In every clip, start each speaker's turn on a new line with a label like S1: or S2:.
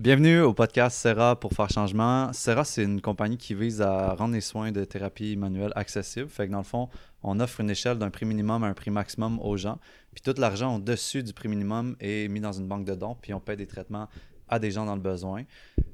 S1: Bienvenue au podcast Serra pour faire changement. Serra, c'est une compagnie qui vise à rendre les soins de thérapie manuelle accessibles. Fait que dans le fond, on offre une échelle d'un prix minimum à un prix maximum aux gens. Puis tout l'argent au-dessus du prix minimum est mis dans une banque de dons, puis on paie des traitements à des gens dans le besoin.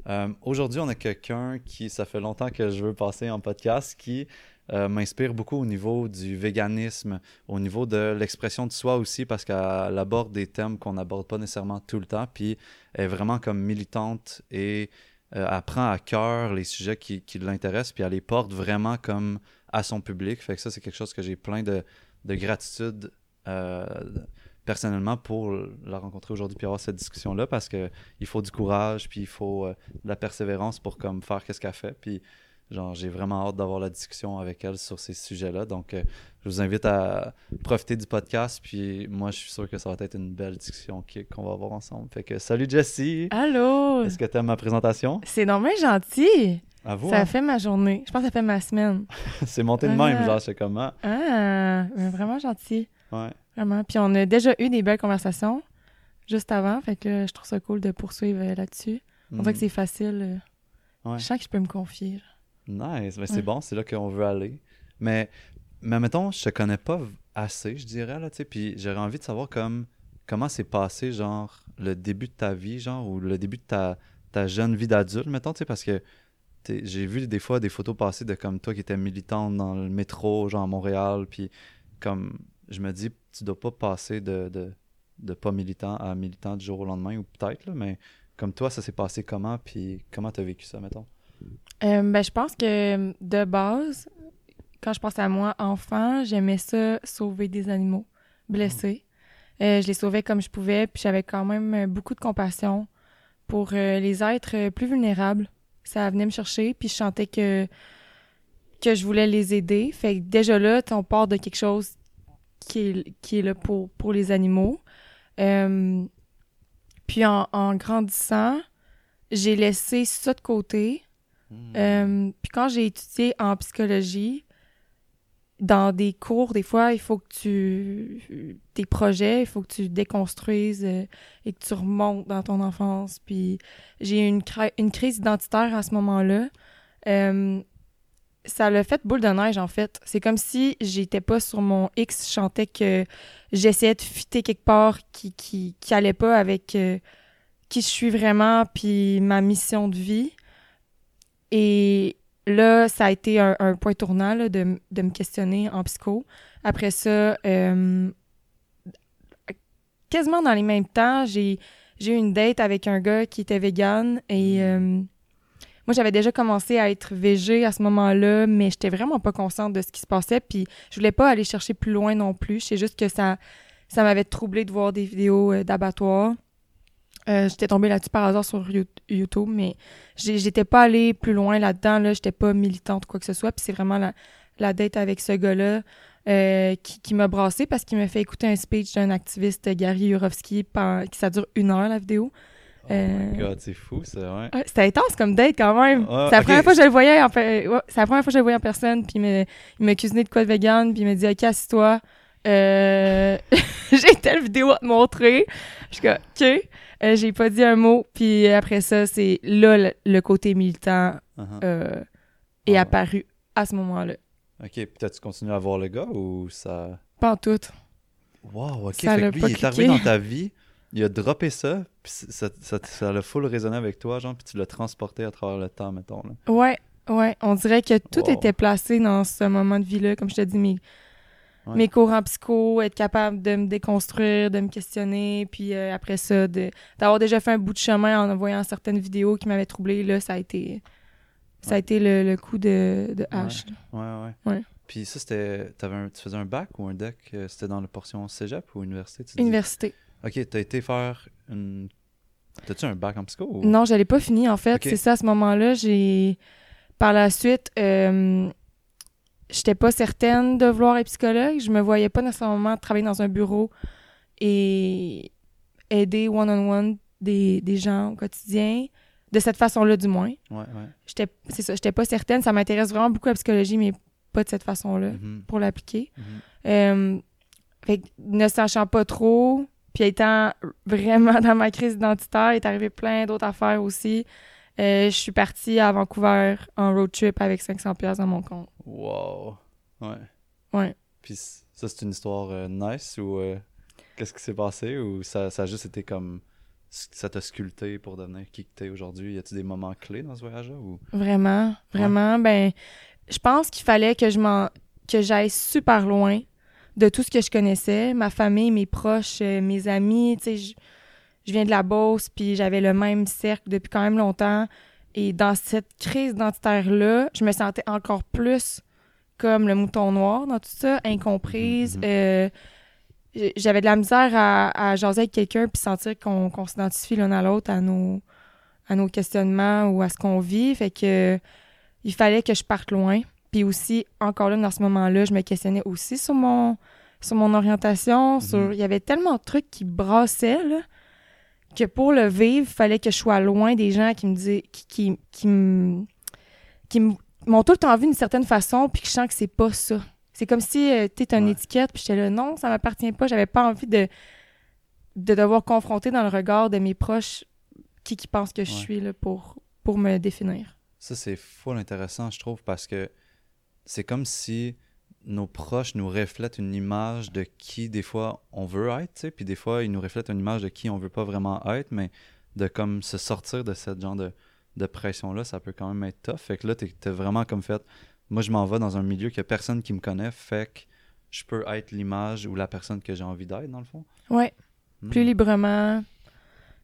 S1: Euh, Aujourd'hui, on a quelqu'un qui, ça fait longtemps que je veux passer en podcast, qui euh, m'inspire beaucoup au niveau du véganisme, au niveau de l'expression de soi aussi, parce qu'elle aborde des thèmes qu'on n'aborde pas nécessairement tout le temps, puis elle est vraiment comme militante et euh, elle prend à cœur les sujets qui, l'intéressent, puis elle les porte vraiment comme à son public. Fait que ça, c'est quelque chose que j'ai plein de, de gratitude euh, personnellement pour la rencontrer aujourd'hui puis avoir cette discussion-là, parce que il faut du courage, puis il faut euh, de la persévérance pour comme faire qu'est-ce qu'elle fait, puis Genre, j'ai vraiment hâte d'avoir la discussion avec elle sur ces sujets-là. Donc, euh, je vous invite à profiter du podcast. Puis, moi, je suis sûr que ça va être une belle discussion qu'on va avoir ensemble. Fait que, salut Jessie!
S2: Allô?
S1: Est-ce que tu aimes ma présentation?
S2: C'est normal gentil.
S1: À vous,
S2: ça
S1: hein?
S2: fait ma journée. Je pense que ça fait ma semaine.
S1: C'est monté de même,
S2: Ah.
S1: genre, c'est comment?
S2: Ah, mais vraiment gentil.
S1: Ouais.
S2: Vraiment. Puis on a déjà eu des belles conversations juste avant. Fait que je trouve ça cool de poursuivre euh, là-dessus. On dirait que
S1: Mm.
S2: c'est facile. euh.
S1: Ouais.
S2: Je sens que je peux me confier.
S1: Nice, mais c'est
S2: Ouais.
S1: bon, c'est là qu'on veut aller. Mais, mais mettons, je te connais pas assez, je dirais, là, tu sais, puis j'aurais envie de savoir comme, comment s'est passé, genre, le début de ta vie, genre, ou le début de ta, ta jeune vie d'adulte, mettons, tu sais, parce que j'ai vu des fois des photos passer de comme toi qui étais militante dans le métro, genre, à Montréal, puis comme, je me dis, tu dois pas passer de, de, de pas militant à militant du jour au lendemain, ou peut-être, là, mais comme toi, ça s'est passé comment, puis comment t'as vécu ça, mettons?
S2: Euh, ben, je pense que de base, quand je pense à moi, enfant, j'aimais ça sauver des animaux blessés. Euh, je les sauvais comme je pouvais, puis j'avais quand même euh, beaucoup de compassion pour euh, les êtres plus vulnérables. Ça venait me chercher, puis je sentais que, que je voulais les aider. Fait que déjà là, on part de quelque chose qui est, qui est là pour, pour les animaux. Puis en, en grandissant, j'ai laissé ça de côté.
S1: Hmm.
S2: Euh, puis quand j'ai étudié en psychologie, dans des cours, des fois, il faut que tu... Tes projets, il faut que tu déconstruises euh, et que tu remontes dans ton enfance. Puis j'ai eu une, une crise identitaire à ce moment-là. Euh, ça l'a fait boule de neige, en fait. C'est comme si j'étais pas sur mon X, je chantais que j'essayais de fitter quelque part qui, qui, qui allait pas avec qui je suis vraiment, puis ma mission de vie. Et là, ça a été un, un point tournant là, de, de me questionner en psycho. Après ça, euh, quasiment dans les mêmes temps, j'ai j'ai eu une date avec un gars qui était vegan et euh, moi, j'avais déjà commencé à être végé à ce moment-là, mais j'étais vraiment pas consciente de ce qui se passait, puis je voulais pas aller chercher plus loin non plus. C'est juste que ça, ça m'avait troublé de voir des vidéos euh, d'abattoirs. Euh, j'étais tombée là-dessus par hasard sur You- YouTube, mais j'étais pas allée plus loin là-dedans. Là, j'étais pas militante ou quoi que ce soit. Puis c'est vraiment la, la date avec ce gars-là euh, qui, qui m'a brassé parce qu'il m'a fait écouter un speech d'un activiste, Gary Yurovsky, par- qui ça dure une heure la vidéo.
S1: Oh my
S2: euh,
S1: god, c'est fou, ça, ouais.
S2: Ouais, C'était intense comme date quand même. C'est la première fois que je le voyais en fait. ouais, c'est la première fois que je le voyais en personne. Puis il me- il m'a cuisiné de quoi de vegan. Puis il m'a dit Ok, assis-toi. Euh, j'ai telle vidéo à te montrer. Je suis comme Ok. Euh, j'ai pas dit un mot. Puis après ça, c'est là le, le côté militant
S1: Uh-huh.
S2: euh, est
S1: Ouais.
S2: apparu à ce moment-là.
S1: Ok, puis t'as-tu continué à voir le gars ou ça?
S2: Pas en tout.
S1: Wow, ok.
S2: Ça
S1: fait que lui, il est arrivé dans ta vie, il a droppé ça, puis ça, ça, ça l'a full résonné avec toi, genre, puis tu l'as transporté à travers le temps, mettons. Là.
S2: Ouais, ouais. On dirait que tout
S1: Wow.
S2: était placé dans ce moment de vie-là. Comme je te dis, mes,
S1: Ouais.
S2: mes cours en psycho, être capable de me déconstruire, de me questionner. Puis euh, après ça, de- d'avoir déjà fait un bout de chemin en voyant certaines vidéos qui m'avaient troublé, là, ça a été, ça a été le, le coup de, de hache.
S1: Ouais, ouais.
S2: Ouais.
S1: Puis ça, c'était. un- Tu faisais un bac ou un deck euh, C'était dans la portion cégep ou université tu dis?
S2: Université.
S1: Ok, t'as été faire une. T'as-tu un bac en psycho ou...
S2: Non, je l'ai pas fini, en fait. C'est ça, à ce moment-là, j'ai... Par la suite, euh, j'étais pas certaine de vouloir être psychologue. Je me voyais pas nécessairement travailler dans un bureau et aider one-on-one des, des gens au quotidien. De cette façon-là, du moins.
S1: Ouais, ouais.
S2: J'étais, c'est ça, j'étais pas certaine. Ça m'intéresse vraiment beaucoup la psychologie, mais pas de cette façon-là
S1: Mhm,
S2: pour l'appliquer.
S1: mhm.
S2: Euh, fait que ne sachant pas trop, Puis étant vraiment dans ma crise identitaire, il est arrivé plein d'autres affaires aussi. Euh, je suis partie à Vancouver en road trip avec 500 pièces dans mon compte.
S1: Wow. Ouais.
S2: Ouais.
S1: Puis ça, c'est une histoire euh, nice ou euh, qu'est-ce qui s'est passé ou ça, ça a juste été comme. Ça t'a sculpté pour devenir qui que t'es aujourd'hui? Y a-tu des moments clés dans ce voyage-là? Ou...
S2: Vraiment, vraiment. Ben, je pense qu'il fallait que je m'en, que j'aille super loin de tout ce que je connaissais, ma famille, mes proches, euh, mes amis. Tu sais, je, je viens de la Beauce, puis j'avais le même cercle depuis quand même longtemps. Et dans cette crise identitaire-là, je me sentais encore plus comme le mouton noir dans tout ça, incomprise.
S1: Mhm.
S2: euh, j'avais de la misère à, à jaser avec quelqu'un puis sentir qu'on qu'on s'identifie l'un à l'autre à nos, à nos questionnements ou à ce qu'on vit. Fait que il fallait que je parte loin. Puis aussi, encore là, dans ce moment-là, je me questionnais aussi sur mon, sur mon orientation. sur
S1: Mhm.
S2: Il y avait tellement de trucs qui brassaient, là, que pour le vivre, il fallait que je sois loin des gens qui me disaient, qui, qui, qui me- qui m'ont tout le temps vu d'une certaine façon, puis que je sens que c'est pas ça. C'est comme si euh, tu une
S1: Ouais.
S2: étiquette, puis j'étais là, non, ça m'appartient pas. J'avais pas envie de, de devoir confronter dans le regard de mes proches qui, qui pensent que je
S1: Ouais.
S2: suis là pour, pour me définir.
S1: Ça, c'est full intéressant, je trouve, parce que c'est comme si nos proches nous reflètent une image de qui, des fois, on veut être, puis des fois, ils nous reflètent une image de qui on veut pas vraiment être, mais de comme se sortir de cette genre de, de pression-là, ça peut quand même être tough. Fait que là, t'es t'es vraiment comme fait, moi, je m'en vais dans un milieu a personne qui me connaît, fait que je peux être l'image ou la personne que j'ai envie d'être, dans le fond.
S2: Ouais,
S1: Hmm.
S2: plus librement.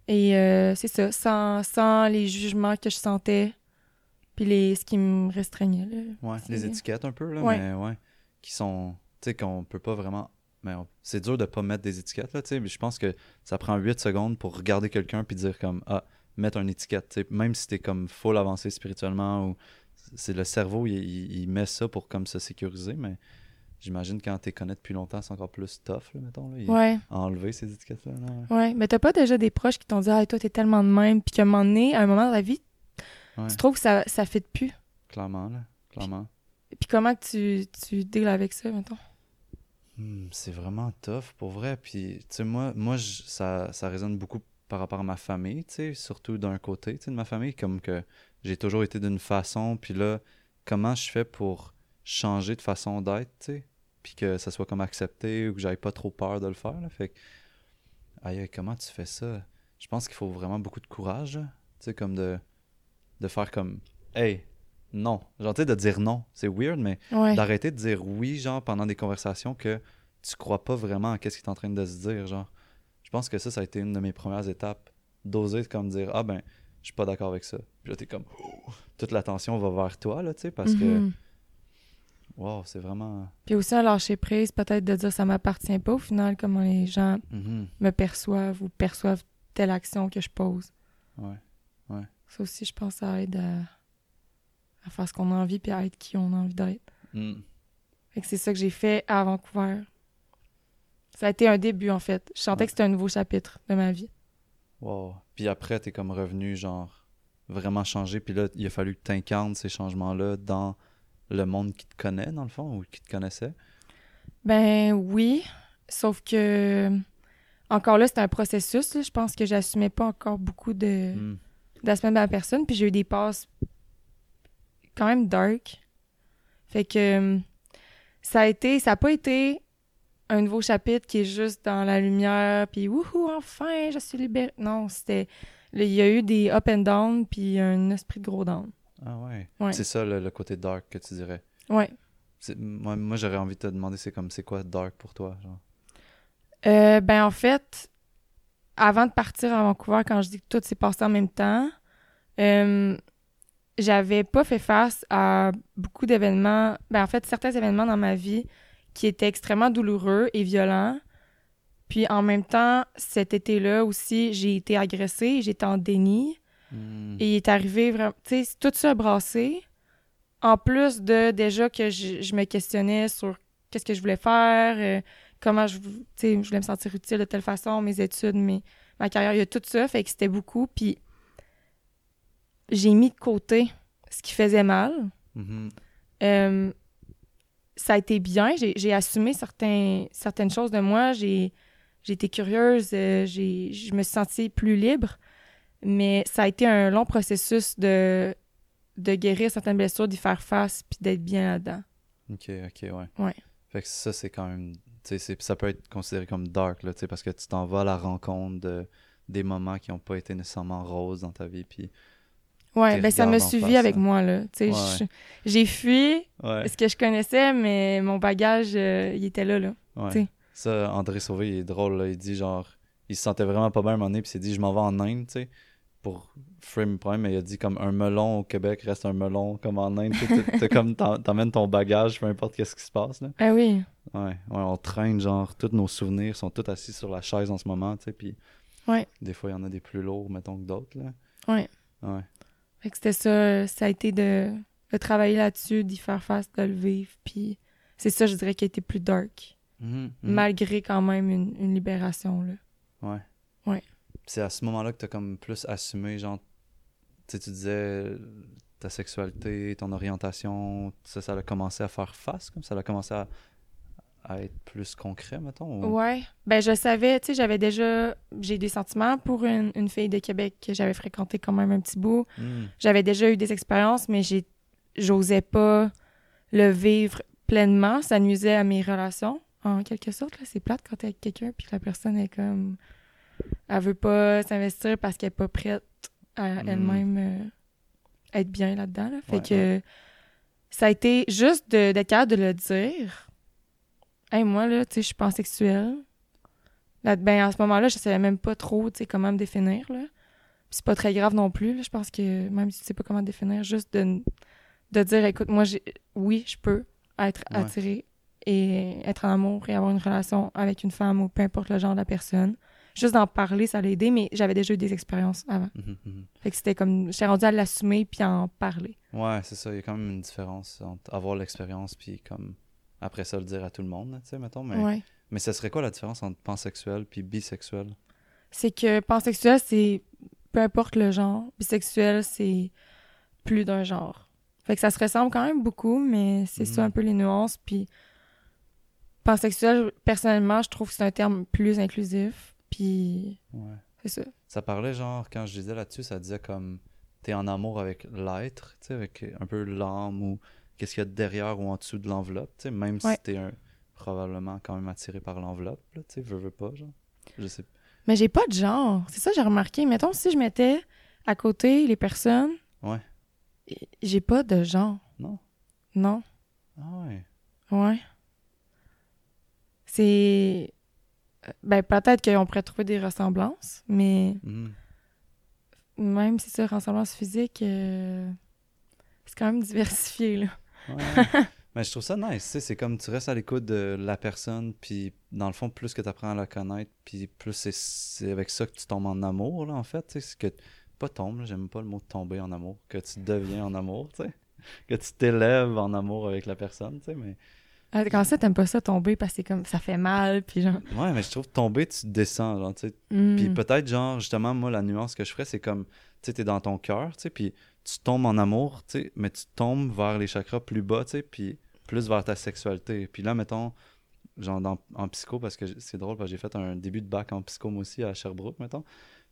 S2: Et euh, c'est ça, sans, sans les jugements que je sentais, puis les, ce qui me restreignait. Là.
S1: Ouais, les étiquettes un peu, là,
S2: Ouais.
S1: mais ouais, qui sont, tu sais, qu'on peut pas vraiment, mais on- c'est dur de pas mettre des étiquettes, là, tu sais, mais je pense que ça prend 8 secondes pour regarder quelqu'un puis dire comme, ah, mettre une étiquette, tu sais, même si t'es comme full avancé spirituellement ou c'est le cerveau, il, il- il met ça pour comme se sécuriser, mais j'imagine quand t'es connais depuis longtemps, c'est encore plus tough, là, mettons, là,
S2: Ouais,
S1: enlever ces étiquettes-là, là, ouais.
S2: Mais t'as pas déjà des proches qui t'ont dit, ah, toi, t'es tellement de même, puis qu'à un moment donné, à un moment de la vie,
S1: Ouais.
S2: tu trouves que ça, ça fit plus?
S1: clairement, là, clairement.
S2: Puis comment tu, tu avec ça, mettons?
S1: Hmm, c'est vraiment tough pour vrai. Puis, tu sais, moi, moi je- ça, ça résonne beaucoup par rapport à ma famille, tu sais, surtout d'un côté, tu sais, de ma famille, comme que j'ai toujours été d'une façon, puis là, comment je fais pour changer de façon d'être, tu sais, puis que ça soit comme accepté ou que j'aille pas trop peur de le faire. Fait que, aïe, comment tu fais ça? Je pense qu'il faut vraiment beaucoup de courage, tu sais, comme de, de faire comme, hey, non. Genre, tu sais, de dire non. C'est weird, mais
S2: Ouais.
S1: d'arrêter de dire oui, genre, pendant des conversations que tu crois pas vraiment à qu'est-ce qui est en train de se dire, genre. Je pense que ça, ça a été une de mes premières étapes. D'oser comme dire, ah ben, je suis pas d'accord avec ça. Puis là, t'es comme, oh, toute l'attention va vers toi, là, tu sais, parce que,
S2: Mhm.
S1: wow, c'est vraiment.
S2: Puis aussi un lâcher prise, peut-être de dire ça m'appartient pas au final, comment les gens
S1: Mhm.
S2: me perçoivent ou perçoivent telle action que je pose.
S1: Ouais.
S2: Ça aussi, je pense, ça aide à, à faire ce qu'on a envie puis à être qui on a envie d'être.
S1: Mm.
S2: Fait que c'est ça que j'ai fait à Vancouver. Ça a été un début, en fait. Je sentais
S1: Ouais.
S2: que c'était un nouveau chapitre de ma vie.
S1: Wow. Puis après, t'es comme revenu, genre, vraiment changé. Puis là, il a fallu que t'incarnes ces changements-là dans le monde qui te connaît, dans le fond, ou qui te connaissait.
S2: Ben oui, sauf que encore là, c'était un processus. là. Je pense que j'assumais pas encore beaucoup de
S1: Mm.
S2: d'aspects de ma personne. Puis j'ai eu des passes quand même dark. Fait que hum, ça a été, ça a pas été un nouveau chapitre qui est juste dans la lumière, puis wouhou, enfin, je suis libérée. Non, c'était. Il y a eu des up and down, puis un esprit de gros down.
S1: Ah ouais.
S2: Ouais.
S1: C'est ça, le, le côté dark que tu dirais.
S2: Ouais.
S1: Moi, moi j'aurais envie de te demander, c'est comme, c'est quoi dark pour toi, genre?
S2: Euh, ben en fait, avant de partir à Vancouver, quand je dis que tout s'est passé en même temps, euh, j'avais pas fait face à beaucoup d'événements, ben en fait certains événements dans ma vie qui étaient extrêmement douloureux et violents. Puis en même temps, cet été-là aussi, j'ai été agressée, j'étais en déni.
S1: Mm.
S2: Et il est arrivé vraiment, tu sais, tout ça a brassé. En plus de déjà que je, je me questionnais sur qu'est-ce que je voulais faire, euh, comment je voulais me sentir utile de telle façon, mes études, mes, ma carrière, il y a tout ça, fait que c'était beaucoup. Puis j'ai mis de côté ce qui faisait mal.
S1: Mhm.
S2: Euh, ça a été bien, j'ai j'ai assumé certains, certaines choses de moi, j'ai été curieuse, euh, j'ai, je me suis sentie plus libre, mais ça a été un long processus de, de guérir certaines blessures, d'y faire face, puis d'être bien là-dedans.
S1: Ok, ok, ouais.
S2: Ouais.
S1: Fait que ça, c'est quand même. ça peut être considéré comme dark, là, parce que tu t'en vas à la rencontre de, des moments qui n'ont pas été nécessairement roses dans ta vie. Puis,
S2: Ouais, ben ça
S1: en
S2: suivi avec moi, là.
S1: Ouais,
S2: j'ai fui
S1: ouais.
S2: ce que je connaissais, mais mon bagage, euh, il était là, là.
S1: ouais. Ça, André Sauvé, il est drôle, là. Il dit genre. Il se sentait vraiment pas bien à un moment donné, puis il s'est dit, je m'en vais en Inde, tu sais, pour frame prime, mais il a dit comme un melon au Québec reste un melon, comme en Inde. tu comme t'emmènes ton bagage, peu importe qu'est-ce qui se passe, là.
S2: Ah oui.
S1: Ouais, ouais, on traîne, genre, tous nos souvenirs sont tous assis sur la chaise en ce moment, tu sais, puis
S2: Ouais.
S1: des fois, il y en a des plus lourds, mettons, que d'autres, là.
S2: Ouais.
S1: Ouais.
S2: Fait que c'était ça, ça a été de, de travailler là-dessus, d'y faire face, de le vivre, puis c'est ça, je dirais, qui a été plus dark,
S1: Mhm, mhm.
S2: malgré quand même une, une libération, là.
S1: Ouais.
S2: Ouais.
S1: C'est à ce moment-là que t'as comme plus assumé, genre, tu sais, tu disais ta sexualité, ton orientation, ça, ça a commencé à faire face, comme ça a commencé à, à être plus concret, mettons. ou-
S2: Ouais. Ben, je savais, tu sais, j'avais déjà, j'ai des sentiments pour une, une fille de Québec que j'avais fréquentée quand même un petit bout.
S1: Mhm.
S2: J'avais déjà eu des expériences, mais j'ai, j'osais pas le vivre pleinement. Ça nuisait à mes relations, en quelque sorte. C'est plate quand t'es avec quelqu'un puis que la personne est comme... Elle veut pas s'investir parce qu'elle est pas prête à
S1: Mm.
S2: elle-même euh, être bien là-dedans. là. Fait
S1: Ouais,
S2: que ça a été juste d'être capable de le dire. Hey, moi, là, tu sais, je suis pansexuelle. Là, ben, à ce moment-là, je savais même pas trop, tu sais, comment me définir, là. C'est pas très grave non plus, là. Je pense que même si tu sais pas comment te définir, juste de, de dire, écoute, moi, j'ai, oui, je peux être
S1: Ouais.
S2: attirée et être en amour et avoir une relation avec une femme ou peu importe le genre de la personne. Juste d'en parler, ça l'a aidé, mais j'avais déjà eu des expériences avant.
S1: Mhm, mhm.
S2: Fait que c'était comme, j'étais rendue à l'assumer puis à en parler.
S1: Ouais, c'est ça. Il y a quand même une différence entre avoir l'expérience puis comme après ça le dire à tout le monde, tu sais, mettons. Mais,
S2: Ouais.
S1: mais ce serait quoi la différence entre pansexuel puis bisexuel?
S2: c'est que pansexuel, c'est peu importe le genre. Bisexuel, c'est plus d'un genre. Fait que ça se ressemble quand même beaucoup, mais c'est ça
S1: Mhm.
S2: un peu les nuances. Puis pansexuel, personnellement, je trouve que c'est un terme plus inclusif. Puis
S1: Ouais.
S2: c'est ça.
S1: Ça parlait genre, quand je disais là-dessus, ça disait comme t'es en amour avec l'être, tu sais, avec un peu l'âme ou qu'est-ce qu'il y a derrière ou en dessous de l'enveloppe, tu sais, même
S2: Ouais.
S1: si t'es un, probablement quand même attiré par l'enveloppe, là, tu sais, veux, veux pas, genre. Je sais.
S2: Mais j'ai pas de genre. C'est ça que j'ai remarqué. Mettons, si je mettais à côté les personnes,
S1: Ouais.
S2: j'ai pas de genre.
S1: Non?
S2: Non.
S1: Ah ouais.
S2: Ouais. C'est. Ben, peut-être qu'on pourrait trouver des ressemblances, mais
S1: Mhm.
S2: même si c'est ressemblance physique, euh, c'est quand même diversifié, là.
S1: Ouais. Mais je trouve ça nice, tu sais, c'est comme tu restes à l'écoute de la personne, puis dans le fond, plus que tu apprends à la connaître, puis plus c'est- avec ça que tu tombes en amour, là, en fait, tu sais, c'est que, pas tombe, là, j'aime pas le mot tomber en amour, que tu deviens en amour, tu sais, que tu t'élèves en amour avec la personne, tu sais, mais...
S2: Ah, Quand ça, t'aimes pas ça tomber parce que c'est comme ça fait mal, puis genre.
S1: Ouais, mais je trouve tomber, tu descends, genre, tu sais,
S2: hmm.
S1: Puis peut-être, genre, justement, moi, la nuance que je ferais, c'est comme, tu t'es dans ton cœur, puis tu tombes en amour, mais tu tombes vers les chakras plus bas, puis plus vers ta sexualité. Puis là, mettons, genre, dans- en psycho, parce que c'est drôle, parce que j'ai fait un début de bac en psycho, moi aussi, à Sherbrooke, mettons.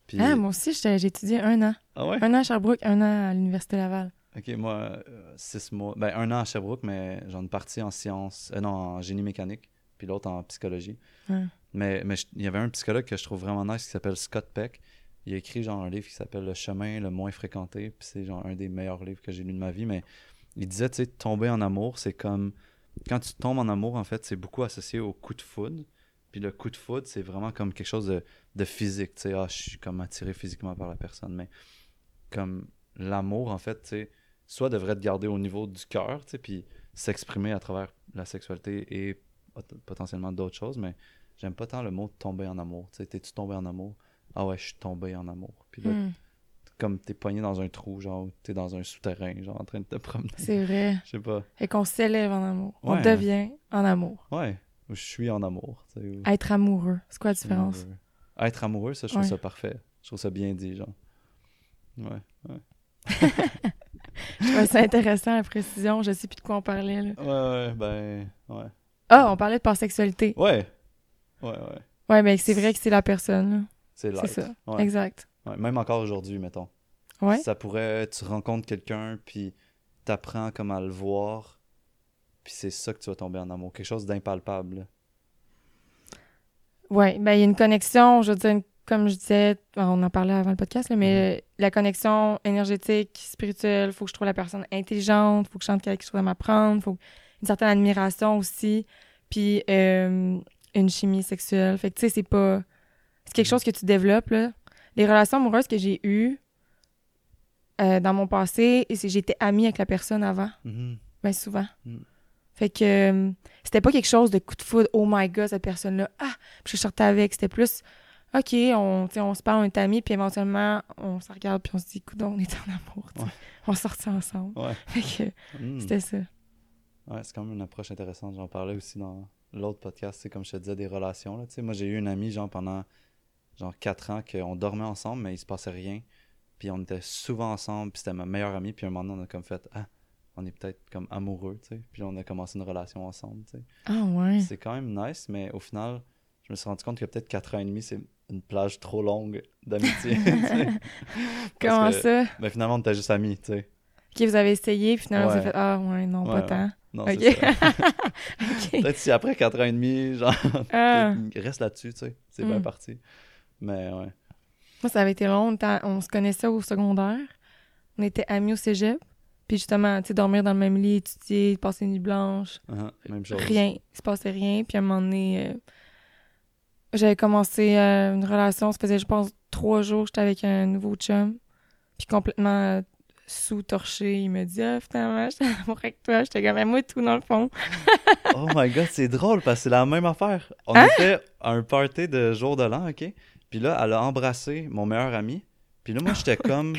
S1: Puis...
S2: Ah, moi aussi, j'ai étudié un an.
S1: Ah ouais?
S2: Un an à Sherbrooke, un an à l'Université Laval.
S1: Ok, moi, euh, six mois, ben, un an à Sherbrooke, mais j'en ai parti en sciences, euh, non, en génie mécanique, puis l'autre en psychologie. Mais il y avait un psychologue que je trouve vraiment nice qui s'appelle Scott Peck. Il a écrit genre un livre qui s'appelle Le chemin le moins fréquenté, puis c'est genre un des meilleurs livres que j'ai lu de ma vie. Mais il disait, tu sais, tomber en amour, c'est comme. Quand tu tombes en amour, en fait, c'est beaucoup associé au coup de foudre. Puis le coup de foudre, c'est vraiment comme quelque chose de, de physique. Tu sais, ah, je suis comme attiré physiquement par la personne. Mais comme l'amour, en fait, tu sais, soit devrait te garder au niveau du cœur, tu sais, puis s'exprimer à travers la sexualité et pot- potentiellement d'autres choses, mais j'aime pas tant le mot tomber en amour. Tu sais, t'es-tu tombé en amour? Ah ouais, je suis tombé en amour. Puis là,
S2: Hmm,
S1: comme t'es pogné dans un trou, genre, t'es dans un souterrain, genre, en train de te promener.
S2: C'est vrai.
S1: Je sais pas.
S2: Et qu'on s'élève en amour. On devient en amour.
S1: Ouais, ou je suis en amour, ou
S2: Être amoureux. C'est quoi la différence?
S1: amoureux. Être amoureux, ça, je trouve
S2: Ouais.
S1: ça parfait. Je trouve ça bien dit, genre. Ouais, ouais.
S2: Je trouvais ça intéressant, la précision. Je sais plus de quoi on parlait, là.
S1: Ouais, ouais, ben, ouais.
S2: Ah, on parlait de pansexualité.
S1: Ouais. Ouais, ouais.
S2: Ouais, mais c'est vrai que c'est la personne. là.
S1: C'est light.
S2: C'est ça.
S1: Ouais.
S2: Exact.
S1: Ouais, Même encore aujourd'hui, mettons.
S2: Ouais.
S1: Ça pourrait, tu rencontres quelqu'un, puis t'apprends comme à le voir, puis c'est ça que tu vas tomber en amour. Quelque chose d'impalpable.
S2: Ouais, ben il y a une connexion, je veux dire, comme je disais, on en parlait avant le podcast, là, mais la connexion énergétique, spirituelle, faut que je trouve la personne intelligente, faut que je sente quelque chose à m'apprendre, faut une certaine admiration aussi, puis euh, une chimie sexuelle. Fait que tu sais, c'est pas... C'est quelque chose que tu développes, là. Les relations amoureuses que j'ai eues euh, dans mon passé, et j'étais amie avec la personne avant.
S1: Mhm.
S2: Ben souvent.
S1: Mm.
S2: Fait que euh, c'était pas quelque chose de coup de foudre, oh my god, cette personne-là, ah, puis je sortais avec. C'était plus, ok, on, on se parle, on est amis, puis éventuellement, on se regarde, puis on se dit, écoute, on est en amour.
S1: Ouais.
S2: On sortit ensemble.
S1: Ouais.
S2: Fait que
S1: Mm.
S2: c'était ça.
S1: Ouais, c'est quand même une approche intéressante. J'en parlais aussi dans l'autre podcast, c'est comme je te disais, des relations. Là. Moi, j'ai eu une amie, genre, pendant genre 4 ans, qu'on dormait ensemble, mais il se passait rien. Puis on était souvent ensemble, puis c'était ma meilleure amie. Puis un moment donné, on a comme fait, ah, on est peut-être comme amoureux, tu sais. Puis on a commencé une relation ensemble, tu sais.
S2: Ah ouais.
S1: C'est quand même nice, mais au final, je me suis rendu compte que peut-être 4 ans et demi, c'est une plage trop longue d'amitié.
S2: Comment
S1: que,
S2: ça?
S1: Ben finalement, on était juste amis, tu sais.
S2: Ok, vous avez essayé, puis finalement, vous avez
S1: Ouais.
S2: fait, ah ouais, non,
S1: Ouais,
S2: pas tant.
S1: Non,
S2: Ok.
S1: c'est ça.
S2: ok.
S1: Peut-être si après 4 ans et demi, genre,
S2: Ah.
S1: reste là-dessus, tu sais. C'est bien
S2: Mm.
S1: parti. Mais ouais.
S2: Moi, ça avait été long. On, se connaissait au secondaire. On était amis au cégep. Puis justement, tu sais, dormir dans le même lit, étudier, passer une nuit blanche.
S1: Uh-huh, Même chose.
S2: Rien. Il se passait rien. Puis à un moment donné, euh, j'avais commencé euh, une relation. Ça faisait, je pense, trois jours. J'étais avec un nouveau chum. Puis complètement euh, sous-torché. Il me dit, ah, finalement, j'étais en amour avec toi. J'étais comme, moi, tout dans le fond.
S1: Oh my god, c'est drôle parce que c'est la même affaire. On
S2: Hein?
S1: était à un party de jour de l'an, ok? Puis là, elle a embrassé mon meilleur ami. Puis là, moi, j'étais comme.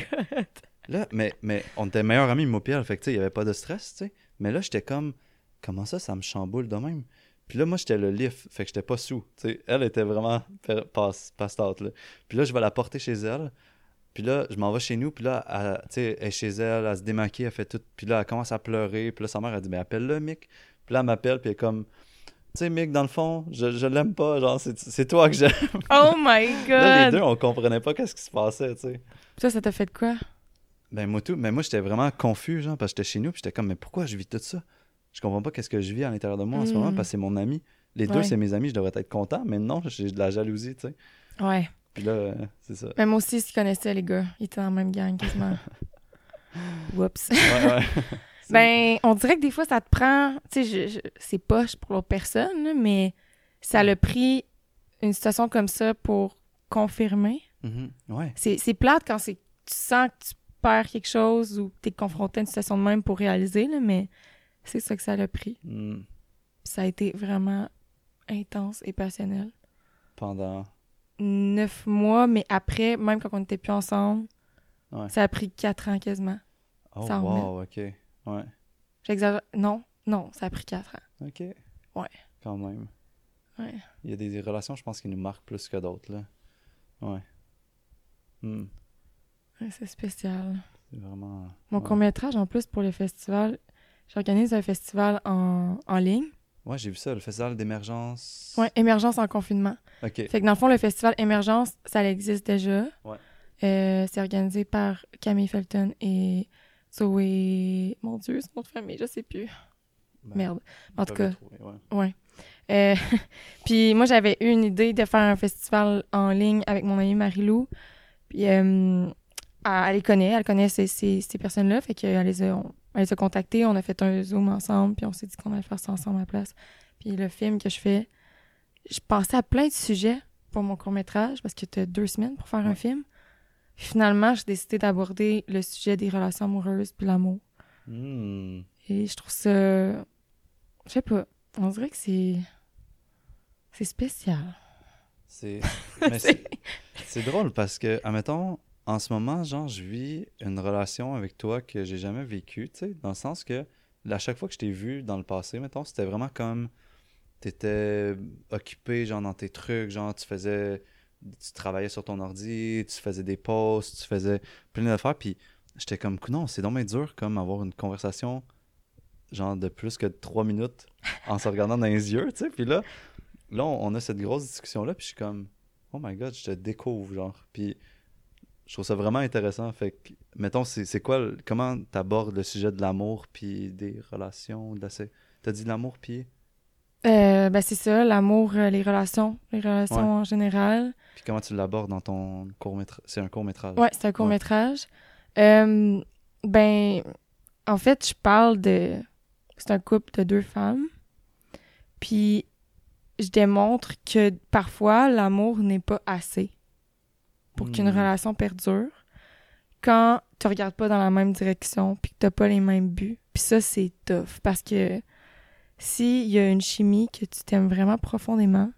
S1: Là, mais, mais on était meilleurs amis, moi puis elle. Fait que, tu sais, il n'y avait pas de stress, tu sais. Mais là, j'étais comme. Comment ça, ça me chamboule de même? Puis là, moi, j'étais le lift. Fait que j'étais pas sous. Tu sais, elle était vraiment passe, passe là. Puis là, je vais la porter chez elle. Puis là, je m'en vais chez nous. Puis là, elle, tu sais, elle est chez elle, elle se démaquille, elle fait tout. Puis là, elle commence à pleurer. Puis là, sa mère, elle dit, mais appelle-le, Mick. Puis là, elle m'appelle, puis elle est comme. Tu sais, Mick, dans le fond, je, je l'aime pas. Genre, c'est c'est toi que j'aime.
S2: Oh my
S1: Là, les
S2: God!
S1: deux, on comprenait pas qu'est-ce qui se passait, tu sais.
S2: Ça, ça t'a fait de quoi?
S1: Ben moi tout, mais moi j'étais vraiment confus genre parce que j'étais chez nous puis j'étais comme mais pourquoi je vis tout ça? Je comprends pas qu'est-ce que je vis à l'intérieur de moi en ce
S2: Mm.
S1: moment parce que c'est mon ami. Les deux
S2: Ouais.
S1: c'est mes amis, je devrais être content, mais non, j'ai de la jalousie, tu sais.
S2: Ouais.
S1: Puis là, euh, c'est ça.
S2: Même aussi, s'ils connaissaient les gars. Ils étaient dans la même gang, quasiment. Whoops.
S1: Ouais, ouais.
S2: Ben, on dirait que des fois, ça te prend. Tu sais, je- je- c'est poche pour l'autre personne, mais ça l'a pris une situation comme ça pour confirmer.
S1: Mhm. Ouais.
S2: C'est plate quand c'est tu sens que tu perds quelque chose ou que tu es confronté à une situation de même pour réaliser, là, mais c'est ça que ça l'a pris.
S1: Mm.
S2: Ça a été vraiment intense et passionnel.
S1: Pendant?
S2: Neuf mois, mais après, même quand on n'était plus ensemble,
S1: Ouais.
S2: ça a pris quatre ans quasiment.
S1: Oh wow, ok. Ouais.
S2: J'exagère. Non, non, ça a pris quatre ans.
S1: Ok.
S2: Ouais.
S1: Quand même.
S2: Ouais.
S1: Il y a des relations, je pense, qui nous marquent plus que d'autres, là. Ouais. Hmm.
S2: Ouais, c'est spécial.
S1: C'est vraiment.
S2: Mon
S1: ouais.
S2: court-métrage, en plus, pour le festival, j'organise un festival en, en ligne.
S1: Ouais, j'ai vu ça, le festival d'émergence.
S2: Ouais, Émergence en confinement.
S1: Ok.
S2: Fait que dans le fond, le festival Émergence, ça existe déjà.
S1: Ouais.
S2: Euh, c'est organisé par Camille Felton et Zoé. Mon Dieu, son nom de famille, je sais plus.
S1: Ben,
S2: Merde. En tout cas,
S1: trouver, ouais.
S2: ouais. Euh, Puis moi, j'avais eu une idée de faire un festival en ligne avec mon amie Marie-Lou. Puis euh, elle, elle les connaît, elle connaît ces, ces, ces personnes-là. Fait qu'elle les a, on- elle les a contactées, on a fait un Zoom ensemble, puis on s'est dit qu'on allait faire ça ensemble à la place. Puis le film que je fais, je pensais à plein de sujets pour mon court-métrage, parce que tu as deux semaines pour faire un film. Finalement, j'ai décidé d'aborder le sujet des relations amoureuses puis l'amour.
S1: Hmm.
S2: Et je trouve ça. Je sais pas. On dirait que c'est. C'est spécial.
S1: C'est c'est drôle parce que, admettons, en ce moment, genre, je vis une relation avec toi que j'ai jamais vécue, tu sais, dans le sens que, à chaque fois que je t'ai vu dans le passé, mettons, c'était vraiment comme. T'étais occupé, genre, dans tes trucs, genre, tu faisais. Tu travaillais sur ton ordi, tu faisais des posts, tu faisais plein d'affaires, puis j'étais comme, non, c'est dommage dur, comme, avoir une conversation, genre, de plus que trois minutes en se regardant dans les yeux, tu sais, puis là. là, on, a cette grosse discussion-là, puis je suis comme, oh my god, je te découvre, genre. Puis je trouve ça vraiment intéressant. Fait que, mettons, c'est quoi, comment t'abordes le sujet de l'amour, puis des relations, de la T'as dit l'amour, puis.
S2: Euh, ben, c'est ça, l'amour, euh, les relations, les relations
S1: Ouais.
S2: en général.
S1: Puis comment tu l'abordes dans ton court-métrage C'est un court-métrage.
S2: Ouais, c'est un court-métrage. Euh, ben, en fait, je parle de. C'est un couple de deux femmes. Puis, je démontre que parfois, l'amour n'est pas assez pour qu'une
S1: Hmm.
S2: relation perdure quand tu regardes pas dans la même direction puis que t'as pas les mêmes buts. Puis ça, c'est tough parce que s'il y a une chimie que tu t'aimes vraiment profondément,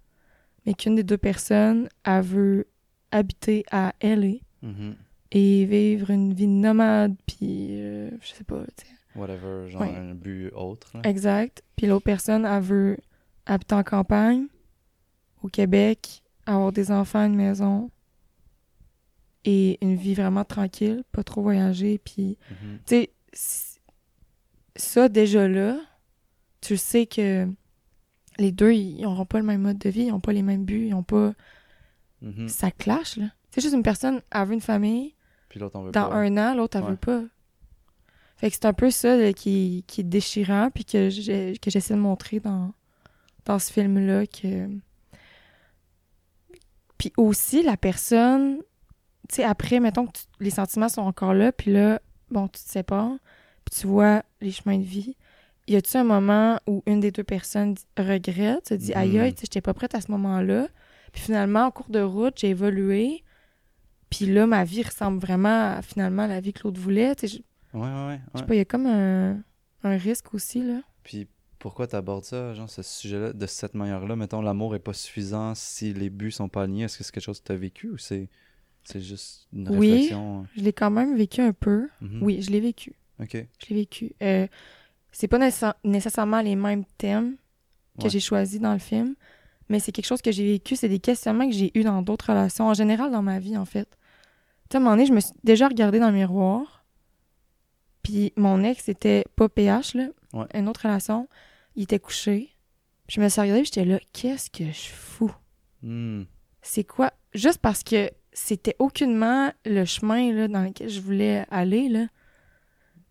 S2: mais qu'une des deux personnes, elle veut habiter à LA,
S1: Mhm.
S2: et vivre une vie nomade, puis euh, je sais pas, tu sais.
S1: Whatever, genre
S2: Ouais.
S1: un but autre. là.
S2: Exact. Puis l'autre personne, elle veut habiter en campagne, au Québec, avoir des enfants, une maison, et une vie vraiment tranquille, pas trop voyager, puis,
S1: Mhm.
S2: tu sais, ça, déjà là, tu sais que les deux, ils n'auront pas le même mode de vie, ils n'ont pas les mêmes buts, ils n'ont pas...
S1: Mhm.
S2: Ça clash, là. C'est juste une personne, elle veut une famille,
S1: Puis l'autre,
S2: dans
S1: pas.
S2: un an, l'autre, elle
S1: Ouais.
S2: veut pas. Fait que c'est un peu ça là, qui, qui est déchirant, puis que j'ai- que j'essaie de montrer dans, dans ce film-là. que Puis aussi, la personne, tu sais, après, mettons que tu- les sentiments sont encore là, puis là, bon, tu te sépares, puis tu vois les chemins de vie. Y a-tu un moment où une des deux personnes regrette, se dit
S1: Mhm.
S2: aïe aïe, tu j'étais pas prête à ce moment-là, puis finalement, en cours de route, j'ai évolué, puis là, ma vie ressemble vraiment à finalement la vie que l'autre voulait. Tu je
S1: Ouais, ouais, ouais.
S2: je sais pas, il y a comme un, un risque aussi, là.
S1: Puis pourquoi t'abordes ça, genre ce sujet-là, de cette manière-là? Mettons, l'amour est pas suffisant si les buts sont pas alignés. Est-ce que c'est quelque chose que t'as vécu ou c'est c'est juste une
S2: Oui.
S1: réflexion
S2: Je l'ai quand même vécu un peu.
S1: Mhm.
S2: Oui, je l'ai vécu.
S1: Ok.
S2: Je l'ai vécu. Euh, c'est pas nécessa- nécessairement les mêmes thèmes que
S1: Ouais.
S2: j'ai choisis dans le film, mais c'est quelque chose que j'ai vécu. C'est des questionnements que j'ai eu dans d'autres relations, en général dans ma vie, en fait. Tu sais, à un moment donné, je me suis déjà regardée dans le miroir, puis mon ex était pas PH, là,
S1: Ouais.
S2: une autre relation. Il était couché. Je me suis regardée, puis j'étais là, qu'est-ce que je fous?
S1: Hmm.
S2: c'est quoi? Juste parce que c'était aucunement le chemin là, dans lequel je voulais aller là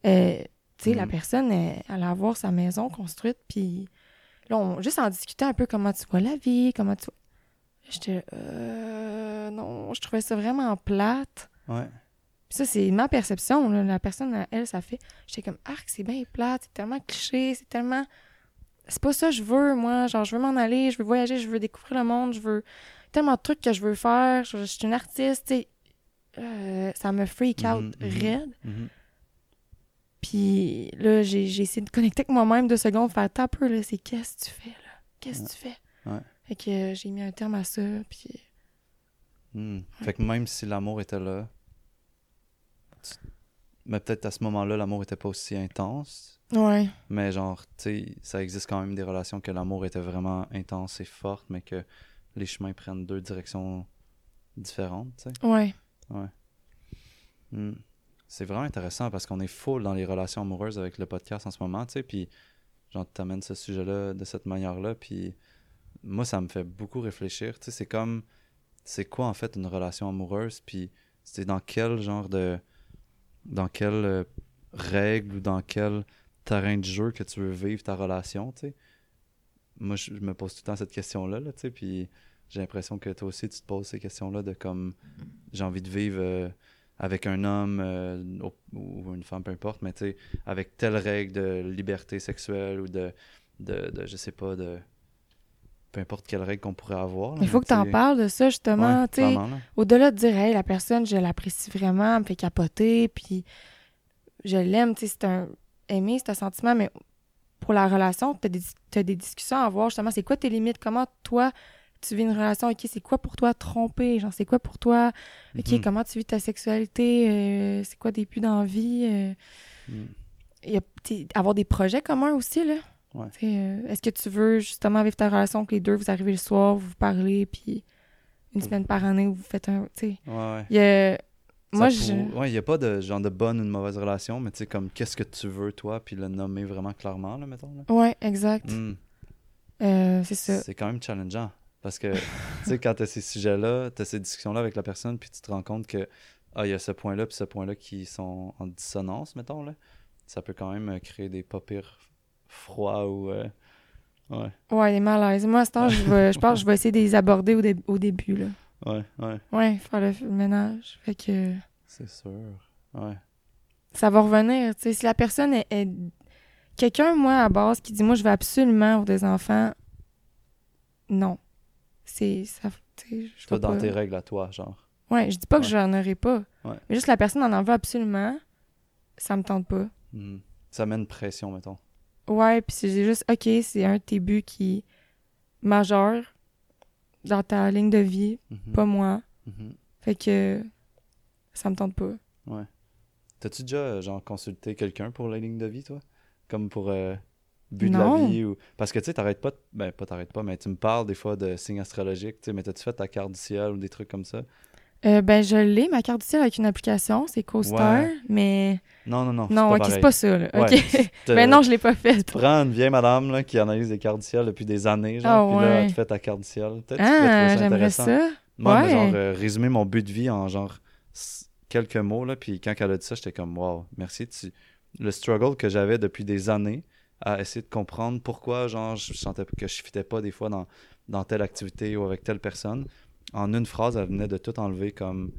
S2: Euh, tu sais la
S1: Mhm.
S2: personne elle, allait avoir sa maison construite puis là on juste en discutant un peu comment tu vois la vie comment tu vois j'étais euh, non je trouvais ça vraiment plate
S1: Ouais.
S2: Puis ça c'est ma perception là. la personne elle ça fait j'étais comme arc c'est bien plate c'est tellement cliché c'est tellement c'est pas ça que je veux moi genre je veux m'en aller je veux voyager je veux découvrir le monde je veux tellement de trucs que je veux faire je, je suis une artiste tu sais Euh, ça me freak out
S1: mhm.
S2: raide
S1: Mhm.
S2: Puis là j'ai j'ai essayé de connecter avec moi-même deux secondes faire peu là c'est qu'est-ce que tu fais là? Qu'est-ce que tu fais?
S1: Ouais.
S2: fait que euh, j'ai mis un terme à ça puis
S1: Hmm. Fait que même si l'amour était là, tu- mais peut-être à ce moment-là, l'amour était pas aussi intense.
S2: ouais
S1: Mais genre, tu sais, ça existe quand même des relations que l'amour était vraiment intense et forte, mais que les chemins prennent deux directions différentes, tu sais.
S2: ouais
S1: Hmm. C'est vraiment intéressant parce qu'on est full dans les relations amoureuses avec le podcast en ce moment, tu sais, puis genre, t'amènes ce sujet-là de cette manière-là, puis moi, ça me fait beaucoup réfléchir, tu sais, c'est comme, c'est quoi en fait une relation amoureuse, puis c'est dans quel genre de, dans quelle euh, règle ou dans quel terrain de jeu que tu veux vivre ta relation, tu sais. Moi, je, me pose tout le temps cette question-là, là, tu sais, puis j'ai l'impression que toi aussi, tu te poses ces questions-là de comme, j'ai envie de vivre... euh, avec un homme euh, ou, une femme, peu importe, mais tu sais, avec telle règle de liberté sexuelle ou de, de, de, je sais pas, de peu importe quelle règle qu'on pourrait avoir. là,
S2: il faut que tu en parles de ça justement
S1: ouais,
S2: tu sais
S1: clairement, là.
S2: au-delà de dire hey la personne je l'apprécie vraiment elle me fait capoter puis je l'aime tu sais c'est un aimer c'est un sentiment mais pour la relation tu as des, discussions à avoir justement c'est quoi tes limites? Comment toi tu vis une relation ok c'est quoi pour toi tromper? Genre c'est quoi pour toi ok
S1: Mhm.
S2: comment tu vis ta sexualité? Euh, c'est quoi des buts dans la vie? Euh,
S1: Mm.
S2: avoir des projets communs aussi là
S1: Ouais.
S2: Euh, est-ce que tu veux justement vivre ta relation que les deux vous arrivez le soir vous vous parlez puis une semaine par année vous faites un tu sais
S1: Ouais, ouais.
S2: moi je
S1: Ouais, il n'y a pas de genre de bonne ou de mauvaise relation, mais tu sais, comme qu'est-ce que tu veux, toi, puis le nommer vraiment clairement, là, mettons. Là.
S2: ouais exact
S1: Mm.
S2: Euh, c'est ça.
S1: C'est quand même challengeant. Parce que, tu sais, quand tu as ces sujets-là, tu as ces discussions-là avec la personne, puis tu te rends compte que, ah, il y a ce point-là, puis ce point-là qui sont en dissonance, mettons, là. Ça peut quand même euh, créer des pas pires froids ou. euh, ouais,
S2: Ouais, les malaises. Moi, à ce temps, je, vais- je pense que je vais essayer de les aborder au, dé- au début, là.
S1: ouais, ouais,
S2: Ouais, faire le, le ménage. Fait que
S1: c'est sûr. Ouais.
S2: ça va revenir. Tu sais, si la personne est. est- Quelqu'un, moi, à base, qui dit Moi, je veux absolument avoir des enfants, non. C'est. ça
S1: Toi, dans
S2: pas-
S1: tes règles à toi, genre.
S2: Ouais, je dis pas que
S1: Ouais.
S2: j'en aurais pas.
S1: Ouais.
S2: Mais juste la personne en en veut absolument, ça me tente pas.
S1: Mhm. Ça met une pression, mettons.
S2: Ouais, puis c'est juste, OK, c'est un de tes buts qui est majeur dans ta ligne de vie,
S1: Mhm.
S2: pas moi.
S1: Mhm.
S2: Fait que ça me tente pas.
S1: T'as-tu déjà, genre, consulté quelqu'un pour la ligne de vie, toi? Comme pour euh, but de la vie ou... Parce que, tu sais, t'arrêtes pas... de- Ben, pas t'arrêtes pas, mais tu me parles des fois de signes astrologiques, tu sais, mais t'as-tu fait ta carte du ciel ou des trucs comme ça?
S2: Euh, ben, je l'ai, ma carte du ciel avec une application, c'est
S1: Ouais.
S2: mais
S1: Non, non, non,
S2: non,
S1: c'est pas pareil.
S2: pas ça, là.
S1: Ouais. Te-
S2: ben non, je l'ai pas faite.
S1: Prends une vieille madame là, qui analyse des cartes du ciel depuis des années, genre,
S2: Ah,
S1: puis là,
S2: ouais.
S1: elle te fait ta carte du ciel. Peut-être tu
S2: Ah, j'aimerais ça.
S1: Moi, mais genre, euh, résumer mon but de vie en genre quelques mots, là, puis quand elle a dit ça, j'étais comme, wow, merci. Tu... Le struggle que j'avais depuis des années à essayer de comprendre pourquoi, genre, je sentais que je fitais pas des fois dans, dans telle activité ou avec telle personne. En une phrase, elle venait de tout enlever comme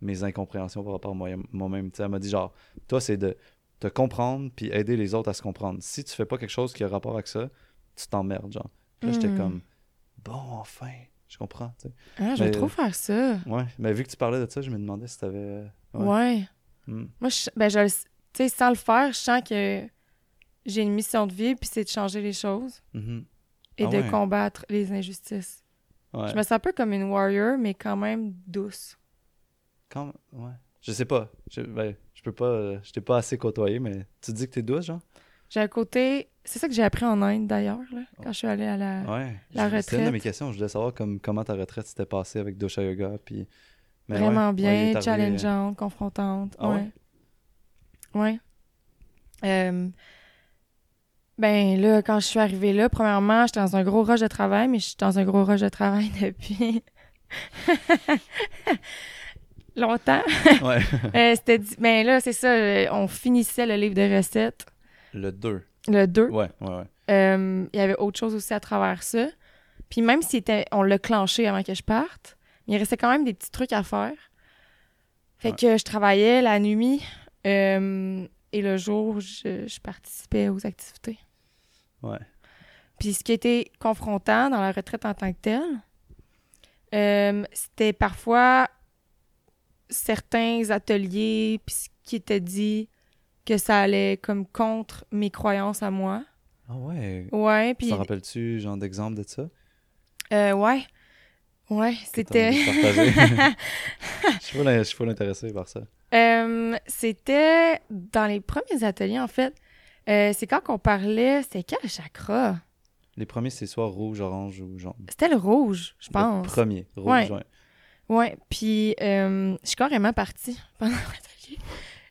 S1: mes incompréhensions par rapport à moi- moi-même. Tu sais, elle m'a dit, genre, toi, c'est de te comprendre puis aider les autres à se comprendre. Si tu fais pas quelque chose qui a rapport avec ça, tu t'emmerdes, genre. Puis là, j'étais
S2: Hmm.
S1: comme, bon, enfin, je comprends, tu sais.
S2: Ah, je vais trop faire ça.
S1: Ouais, mais vu que tu parlais de ça, je me demandais si t'avais.
S2: Ouais.
S1: Ouais. Hmm.
S2: Moi, je, ben, je, tu sais, sans le faire, je sens que j'ai une mission de vie, puis c'est de changer les choses
S1: Mhm.
S2: et
S1: Ah
S2: de
S1: ouais.
S2: combattre les injustices.
S1: Ouais.
S2: Je me sens un peu comme une warrior, mais quand même douce.
S1: Quand... ouais. Je sais pas. Je, ben, je peux pas. euh, je t'ai pas assez côtoyé, mais tu dis que t'es douce, genre?
S2: J'ai un côté. C'est ça que j'ai appris en Inde d'ailleurs, là, quand je suis allée à la.
S1: Ouais.
S2: La
S1: Je- C'était une de
S2: retraite.
S1: mes questions. Je voulais savoir comme, comment ta retraite s'était passée avec Dosha Yoga. Puis... mais
S2: Vraiment
S1: ouais,
S2: bien,
S1: ouais, arrivé-
S2: challengeante, confrontante.
S1: Ah
S2: ouais. Ouais. Euh, ben là, quand je suis arrivée là, premièrement, j'étais dans un gros rush de travail, mais je suis dans un gros rush de travail depuis longtemps.
S1: Ouais.
S2: Euh, c'était di- ben là, c'est ça, euh, on finissait le livre de recettes,
S1: Le 2.
S2: le 2.
S1: Ouais, ouais, ouais.
S2: Euh, il y avait autre chose aussi à travers ça. Puis même si était, on l'a clenché avant que je parte, il restait quand même des petits trucs à faire. Fait
S1: Ouais.
S2: que je travaillais la nuit euh, et le jour, je, je participais aux activités.
S1: Ouais.
S2: Puis ce qui était confrontant dans la retraite en tant que telle, euh, c'était parfois certains ateliers puis ce qui était dit que ça allait comme contre mes croyances à moi.
S1: Ah ouais.
S2: Ouais, puis
S1: T'en rappelles-tu, genre, d'exemple de ça?
S2: Euh, ouais. Ouais, c'était.
S1: Je suis full- je suis full intéressé par ça.
S2: Euh, c'était dans les premiers ateliers, en fait. Euh, c'est quand qu'on parlait. C'était quel chakra?
S1: Les premiers, c'est soit rouge, orange ou jaune.
S2: C'était le rouge, je
S1: Le
S2: pense.
S1: premier, rouge,
S2: Ouais.
S1: ouais.
S2: Ouais, puis euh, je suis carrément partie pendant l'atelier.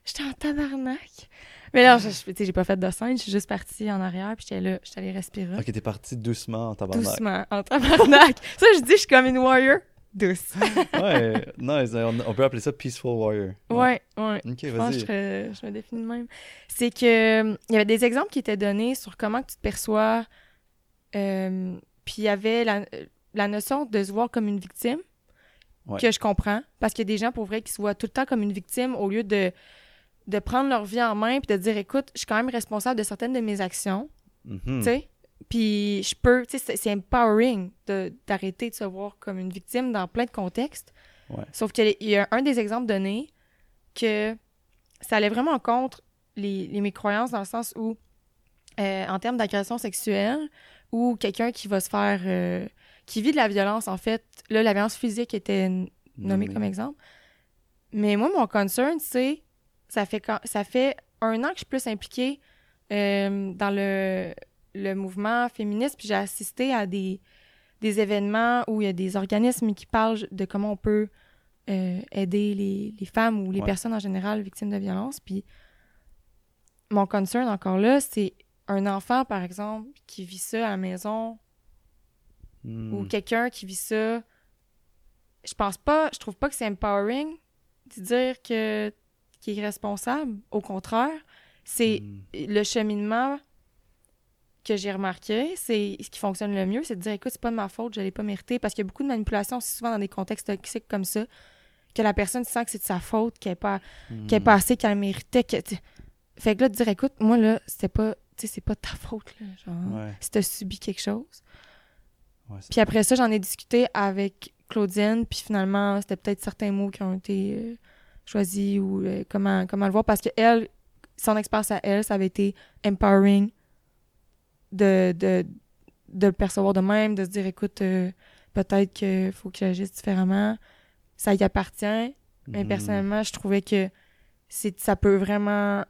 S2: J'étais en tabarnak. Mais là, je- je- j'ai pas fait de scène, je suis juste partie en arrière, puis j'étais là, j'étais allée respirer.
S1: Ok, t'es parti doucement en tabarnak.
S2: Doucement, en tabarnak. ça, je dis, je suis comme une warrior. Douce.
S1: Ouais, nice. On, on peut appeler ça Peaceful Warrior.
S2: Ouais, ouais.
S1: Ok,
S2: Je pense que je,
S1: vas-y.
S2: serais- je me définis de même. C'est que euh, il y avait des exemples qui étaient donnés sur comment tu te perçois. euh, puis il y avait la, la notion de se voir comme une victime,
S1: Ouais.
S2: que je comprends. Parce qu'il y a des gens, pour vrai, qui se voient tout le temps comme une victime au lieu de, de prendre leur vie en main puis de dire écoute, je suis quand même responsable de certaines de mes actions.
S1: Mhm.
S2: Tu sais? Puis je peux, tu sais, c'est- empowering de- d'arrêter de se voir comme une victime dans plein de contextes.
S1: Ouais.
S2: Sauf qu'il y a un des exemples donnés que ça allait vraiment contre les, les mes croyances dans le sens où, euh, en termes d'agression sexuelle, ou quelqu'un qui va se faire. euh, qui vit de la violence, en fait. Là, la violence physique était nommée
S1: Nommé.
S2: comme exemple. Mais moi, mon concern, c'est. Ça fait, quand, ça fait un an que je suis plus impliquée euh, dans le, le mouvement féministe, puis j'ai assisté à des, des événements où il y a des organismes qui parlent de comment on peut euh, aider les, les femmes ou les
S1: Ouais.
S2: personnes en général victimes de violence. Puis mon concern encore là, c'est un enfant, par exemple, qui vit ça à la maison
S1: Hmm.
S2: ou quelqu'un qui vit ça, je pense pas, je trouve pas que c'est empowering de dire que qu'il est responsable. Au contraire, c'est
S1: Hmm.
S2: le cheminement que j'ai remarqué, c'est ce qui fonctionne le mieux, c'est de dire écoute, c'est pas de ma faute, je l'ai pas mérité parce qu'il y a beaucoup de manipulation aussi souvent dans des contextes toxiques comme ça que la personne sent que c'est de sa faute, qu'elle est pas
S1: Hmm.
S2: pas assez, qu'elle méritait que fait que là de dire écoute, moi là, c'était pas c'est pas de ta faute là, genre
S1: Ouais.
S2: si t'as subi quelque chose.
S1: Ouais,
S2: Puis après ça, j'en ai discuté avec Claudine, puis finalement, c'était peut-être certains mots qui ont été euh, choisis ou euh, comment, comment le voir, parce que elle, son expérience à elle, ça avait été empowering de, de, de le percevoir de même, de se dire, écoute, euh, peut-être qu'il faut que j'agisse différemment. Ça y appartient, mais
S1: Mhm.
S2: personnellement, je trouvais que ça peut vraiment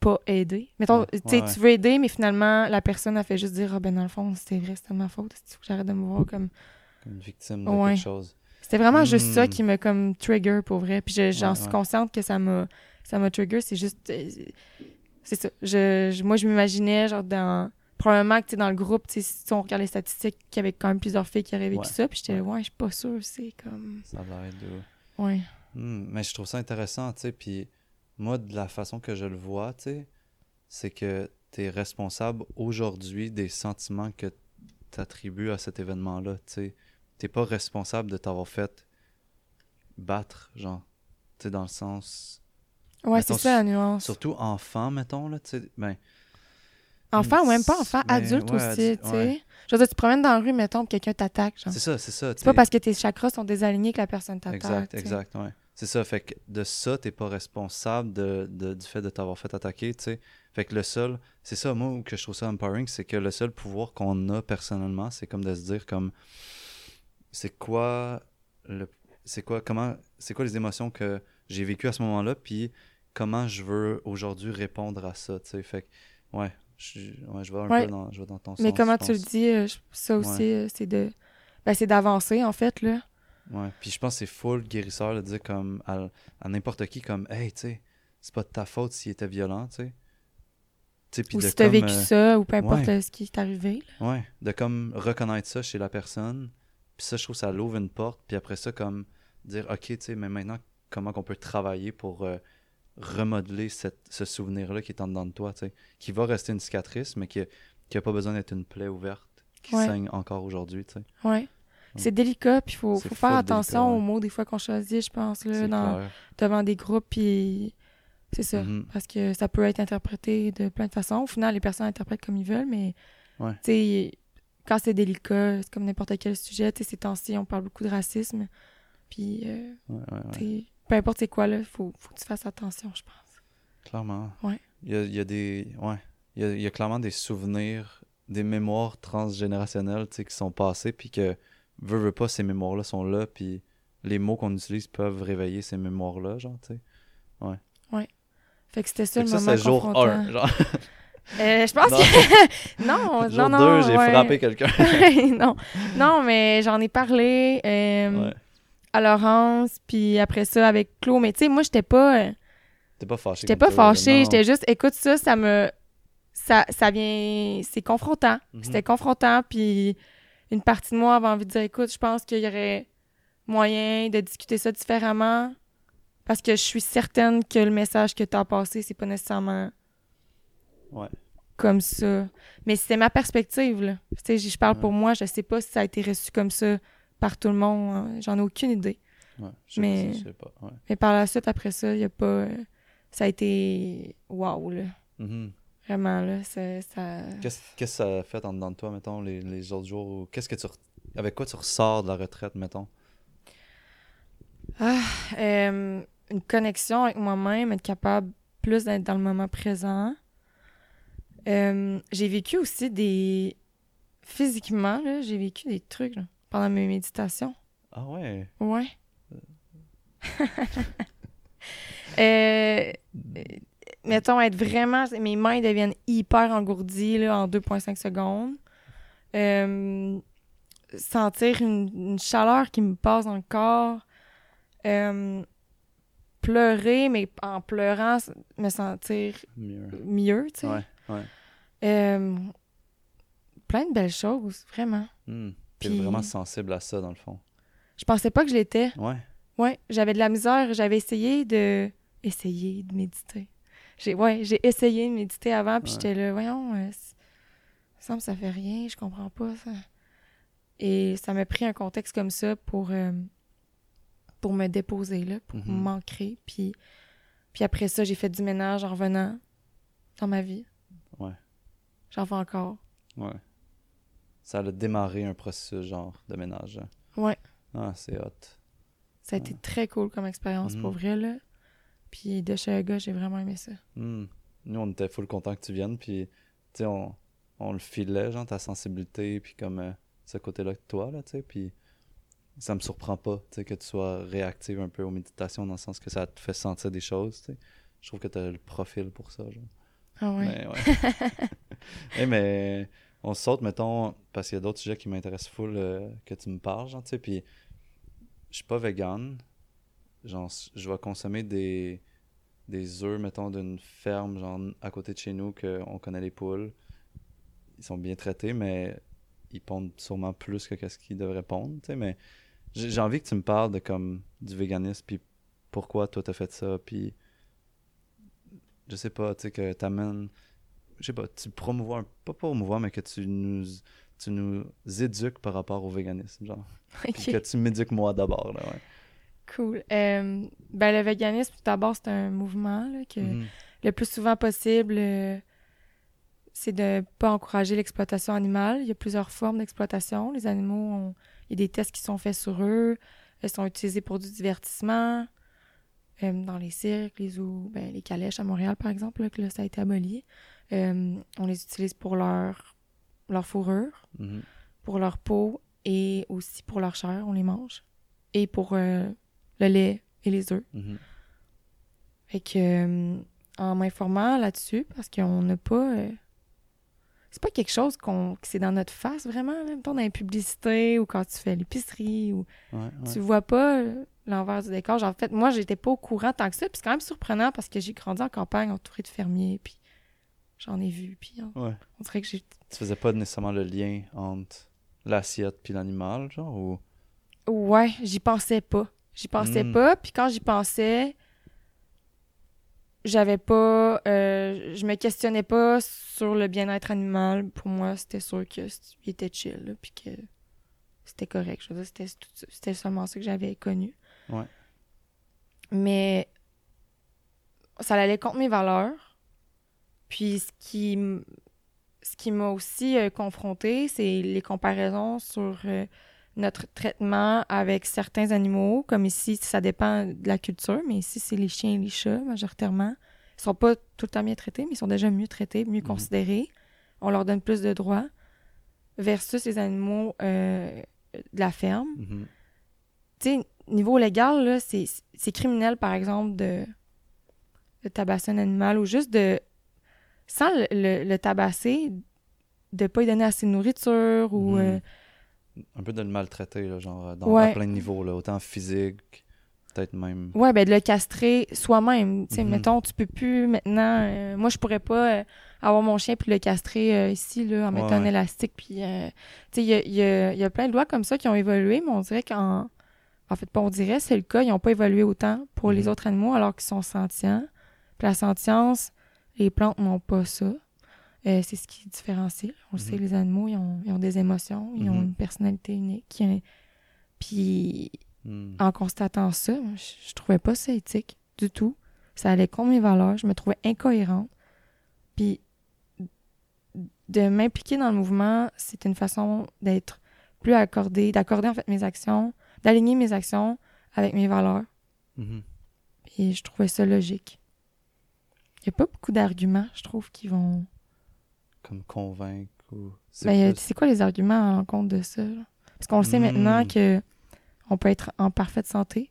S2: pas aider. Mettons,
S1: Ouais,
S2: tu sais,
S1: ouais,
S2: tu veux aider, mais finalement, la personne a fait juste dire Ah ben dans le fond, c'était vrai, c'était ma faute. Il faut que j'arrête de me voir comme.
S1: Comme une victime de quelque chose.
S2: C'était vraiment juste ça qui me comme trigger pour vrai. Puis je- j'en suis consciente que ça m'a ça m'a trigger. C'est juste. C'est ça. Je, je- moi, je m'imaginais, genre, dans. Probablement que, dans le groupe, tu sais, si on regarde les statistiques, qu'il y avait quand même plusieurs filles qui avaient vécu
S1: Ouais.
S2: ça. Puis j'étais,
S1: Ouais.
S2: ouais, je suis pas sûre. C'est comme.
S1: Ça a l'air de.
S2: Ouais.
S1: Hmm, mais je trouve ça intéressant, tu sais. Puis moi, de la façon que je le vois, tu sais, c'est que tu es responsable aujourd'hui des sentiments que tu attribues à cet événement-là, tu sais. T'es pas responsable de t'avoir fait battre, genre. Tu sais, dans le sens.
S2: Ouais, c'est ça la nuance.
S1: Surtout enfant, mettons, là, tu sais. Ben,
S2: Enfant ou même pas enfant,
S1: Mais
S2: adulte
S1: ouais,
S2: aussi, tu sais.
S1: ouais.
S2: Je veux dire, tu te promènes dans la rue, mettons, puis quelqu'un t'attaque,
S1: c'est ça, c'est ça.
S2: C'est pas parce que tes chakras sont désalignés que la personne t'attaque.
S1: Exact, exact, ouais. C'est ça, fait que de ça, t'es pas responsable de, de- du fait de t'avoir fait attaquer, tu sais. Fait que le seul, c'est ça, moi, où que je trouve ça empowering, c'est que le seul pouvoir qu'on a personnellement, c'est comme de se dire comme, c'est quoi le, c'est quoi, comment, c'est quoi les émotions que j'ai vécues à ce moment-là, puis comment je veux aujourd'hui répondre à ça, tu sais. Fait que, ouais, je, ouais, je vais un
S2: Ouais.
S1: peu dans, je vais dans ton
S2: Mais
S1: sens,
S2: comment
S1: je
S2: tu le dis, euh, ça aussi, euh, c'est de. Ben, c'est d'avancer, en fait, là.
S1: Ouais, puis je pense que c'est full guérisseur de dire comme à, à n'importe qui comme hey, tu sais, c'est pas de ta faute s'il était violent, tu sais.
S2: Ou si t'as vécu
S1: euh,
S2: ça, ou peu importe
S1: ouais.
S2: ce qui est arrivé. là.
S1: Ouais, de comme reconnaître ça chez la personne. Puis ça, je trouve que ça l'ouvre une porte. Puis après ça, comme dire, OK, tu sais, mais maintenant, comment qu'on peut travailler pour euh, remodeler cette, ce souvenir-là qui est en dedans de toi. Qui va rester une cicatrice, mais qui n'a pas besoin d'être une plaie ouverte qui
S2: Ouais.
S1: saigne encore aujourd'hui, tu sais.
S2: Ouais. C'est délicat, puis il faut, faut faire attention
S1: délicat, ouais.
S2: aux mots des fois qu'on choisit, je pense, là, dans, devant des groupes, puis c'est ça.
S1: Mhm.
S2: Parce que ça peut être interprété de plein de façons. Au final, les personnes interprètent comme ils veulent, mais
S1: Ouais.
S2: tu sais, quand c'est délicat, c'est comme n'importe quel sujet. Tu sais, ces temps-ci, on parle beaucoup de racisme. Puis, euh,
S1: Ouais, ouais, ouais.
S2: peu importe c'est quoi, là, faut, faut que tu fasses attention, je pense.
S1: Clairement.
S2: Ouais.
S1: Il y a, il y a des. Ouais. Il y a, il y a clairement des souvenirs, des mémoires transgénérationnelles tu sais, qui sont passées, puis que, veux, veux pas, ces mémoires-là sont là, puis les mots qu'on utilise peuvent réveiller ces mémoires-là, genre, tu sais.
S2: Fait que c'était ça
S1: Fait
S2: le
S1: ça,
S2: moment
S1: c'est jour
S2: confrontant.
S1: 1. Genre,
S2: Euh, je pense
S1: Non.
S2: que... non,
S1: jour
S2: non, non.
S1: 2, j'ai
S2: ouais.
S1: frappé quelqu'un.
S2: non. non, mais j'en ai parlé euh,
S1: ouais.
S2: À Laurence, puis après ça avec Claude. Mais tu sais, moi, j'étais pas... euh,
S1: T'es pas fâché.
S2: J'étais pas fâchée, j'étais juste, écoute, ça, ça me. Ça, ça vient. C'est confrontant.
S1: Mhm.
S2: C'était confrontant, puis une partie de moi avait envie de dire, écoute, je pense qu'il y aurait moyen de discuter ça différemment. Parce que je suis certaine que le message que tu as passé, c'est pas nécessairement
S1: Ouais.
S2: comme ça. Mais c'est ma perspective, là. Tu sais, je parle
S1: Ouais.
S2: pour moi, je sais pas si ça a été reçu comme ça par tout le monde. hein. J'en ai aucune idée.
S1: Ouais. Je
S2: Mais-
S1: sais pas. Ouais.
S2: Mais par la suite, après ça, il a pas. euh, Ça a été. Waouh, là.
S1: Mhm.
S2: Vraiment, là, ça...
S1: Qu'est-ce que ça a fait en dedans de toi, mettons, les, les autres jours? ou Qu'est-ce que tu. re- Avec quoi tu ressors de la retraite, mettons?
S2: Ah, euh, une connexion avec moi-même, être capable plus d'être dans le moment présent. Euh, j'ai vécu aussi des... Physiquement, là, j'ai vécu des trucs là, pendant mes méditations.
S1: Ah ouais?
S2: Ouais. Euh, euh, mettons, être vraiment... Mes mains deviennent hyper engourdies là, en 2,5 secondes. Euh, sentir une, une chaleur qui me passe dans le corps. Euh, pleurer, mais en pleurant, me sentir
S1: Mieux.
S2: mieux, tu sais.
S1: Ouais, ouais.
S2: Euh, plein de belles choses, vraiment.
S1: Hmm. T'es
S2: Puis-
S1: vraiment sensible à ça, dans le fond.
S2: Je pensais pas que je l'étais.
S1: Ouais.
S2: Ouais, j'avais de la misère. J'avais essayé de. Essayer de méditer. J'ai ouais, j'ai essayé de méditer avant, puis
S1: Ouais.
S2: j'étais là, voyons, euh, ça me semble que ça fait rien, je comprends pas ça. Et ça m'a pris un contexte comme ça pour, euh, pour me déposer, là, pour
S1: Mhm.
S2: m'ancrer. Puis, puis après ça, j'ai fait du ménage en revenant dans ma vie.
S1: Ouais.
S2: J'en fais encore.
S1: Ouais. Ça a démarré un processus, genre, de ménage.
S2: Ouais.
S1: Ah, c'est hot.
S2: Ça a été très cool comme expérience, pour vrai, là. Puis de chez gars, j'ai vraiment aimé ça.
S1: Hmm. Nous, on était full content que tu viennes, puis, tu sais, on, on le filait, genre, ta sensibilité, puis comme euh, ce côté-là que toi, là, tu sais, puis ça me surprend pas, tu sais, que tu sois réactive un peu aux méditations, dans le sens que ça te fait sentir des choses, tu sais. Je trouve que tu as le profil pour ça, genre.
S2: Ah ouais.
S1: Mais, ouais. Eh, mais on saute, mettons, parce qu'il y a d'autres sujets qui m'intéressent full euh, que tu me parles, genre, tu sais, puis je suis pas vegan. Genre, je vais consommer des, des œufs, mettons, d'une ferme, genre, à côté de chez nous, qu'on connaît les poules. Ils sont bien traités, mais ils pondent sûrement plus que qu'est-ce qu'ils devraient pondre, tu sais, mais j'ai envie que tu me parles de, comme, du véganisme, puis pourquoi toi t'as fait ça, puis je sais pas, tu sais, que t'amènes je sais pas, tu promouvois, un- pas promouvois, mais que tu nous, tu nous éduques par rapport au véganisme, genre. Que tu m'éduques moi d'abord, là, ouais.
S2: Cool. Euh, ben, le véganisme, tout d'abord, c'est un mouvement là, que
S1: Mhm.
S2: le plus souvent possible, euh, c'est de pas encourager l'exploitation animale. Il y a plusieurs formes d'exploitation. Les animaux, ont- il y a des tests qui sont faits sur eux. Ils sont utilisés pour du divertissement. Euh, dans les cirques, les zoos, ben, les calèches à Montréal, par exemple, là, que là, ça a été aboli. Euh, on les utilise pour leur, leur fourrure,
S1: Mhm.
S2: pour leur peau et aussi pour leur chair, on les mange. Et pour euh, le lait et les œufs.
S1: Mhm.
S2: Fait que, euh, en m'informant là-dessus, parce qu'on n'a pas. c'est pas quelque chose qu'on, que c'est dans notre face vraiment, même temps dans les publicités ou quand tu fais l'épicerie ou
S1: Ouais, ouais.
S2: tu vois pas l'envers du décor. Genre, en fait, moi, j'étais pas au courant tant que ça, puis c'est quand même surprenant parce que j'ai grandi en campagne entouré de fermiers, puis j'en ai vu, puis on,
S1: Ouais.
S2: on dirait que j'ai.
S1: Tu faisais pas nécessairement le lien entre l'assiette puis l'animal, genre, ou...
S2: Ouais, j'y pensais pas. J'y pensais
S1: Mm.
S2: pas, puis quand j'y pensais, j'avais pas. euh, je me questionnais pas sur le bien-être animal. Pour moi, c'était sûr que c- il était chill, là, puis que c'était correct. Je veux dire, c'était seulement ça que j'avais connu.
S1: Ouais.
S2: Mais ça allait contre mes valeurs. Puis ce qui, ce qui m'a aussi euh, confronté, c'est les comparaisons sur euh, notre traitement avec certains animaux. Comme ici, ça dépend de la culture, mais ici, c'est les chiens et les chats majoritairement. Ils sont pas tout le temps bien traités, mais ils sont déjà mieux traités, mieux
S1: Mhm.
S2: considérés. On leur donne plus de droits versus les animaux euh, de la ferme
S1: Mhm.
S2: tu sais, niveau légal, là, c'est, c'est criminel, par exemple, de, de tabasser un animal ou juste de, sans le, le- le tabasser, de pas lui donner assez de nourriture ou...
S1: Mhm.
S2: euh,
S1: Un peu de le maltraiter, là, genre, dans,
S2: Ouais.
S1: à plein de niveaux, là, autant physique, peut-être même...
S2: ouais, ben de le castrer soi-même. Tu sais,
S1: Mhm.
S2: mettons, tu peux plus maintenant... euh, moi, je pourrais pas euh, avoir mon chien puis le castrer euh, ici, là, en
S1: Ouais,
S2: mettant un
S1: ouais.
S2: élastique. Puis, euh, tu sais, il y a, il y a- il y a plein de lois comme ça qui ont évolué, mais on dirait qu'en... En fait, pas on dirait, c'est le cas. Ils n'ont pas évolué autant pour les
S1: Mhm.
S2: autres animaux alors qu'ils sont sentients. Puis la sentience, les plantes n'ont pas ça. Euh, c'est ce qui différencie. On le sait,
S1: Mhm.
S2: les animaux, ils ont, ils ont des émotions, ils ont
S1: Mhm.
S2: une personnalité unique. Puis
S1: Hmm.
S2: en constatant ça, je, je trouvais pas ça éthique du tout. Ça allait contre mes valeurs. Je me trouvais incohérente. Puis de m'impliquer dans le mouvement, c'est une façon d'être plus accordée, d'accorder en fait mes actions, d'aligner mes actions avec mes valeurs.
S1: Mhm.
S2: Et je trouvais ça logique. Il n'y a pas beaucoup d'arguments, je trouve, qui vont.
S1: Comme convaincre ou... C'est
S2: Ben,
S1: plus-
S2: quoi les arguments à l'encontre de ça? là? Parce qu'on le sait
S1: Hmm.
S2: maintenant que on peut être en parfaite santé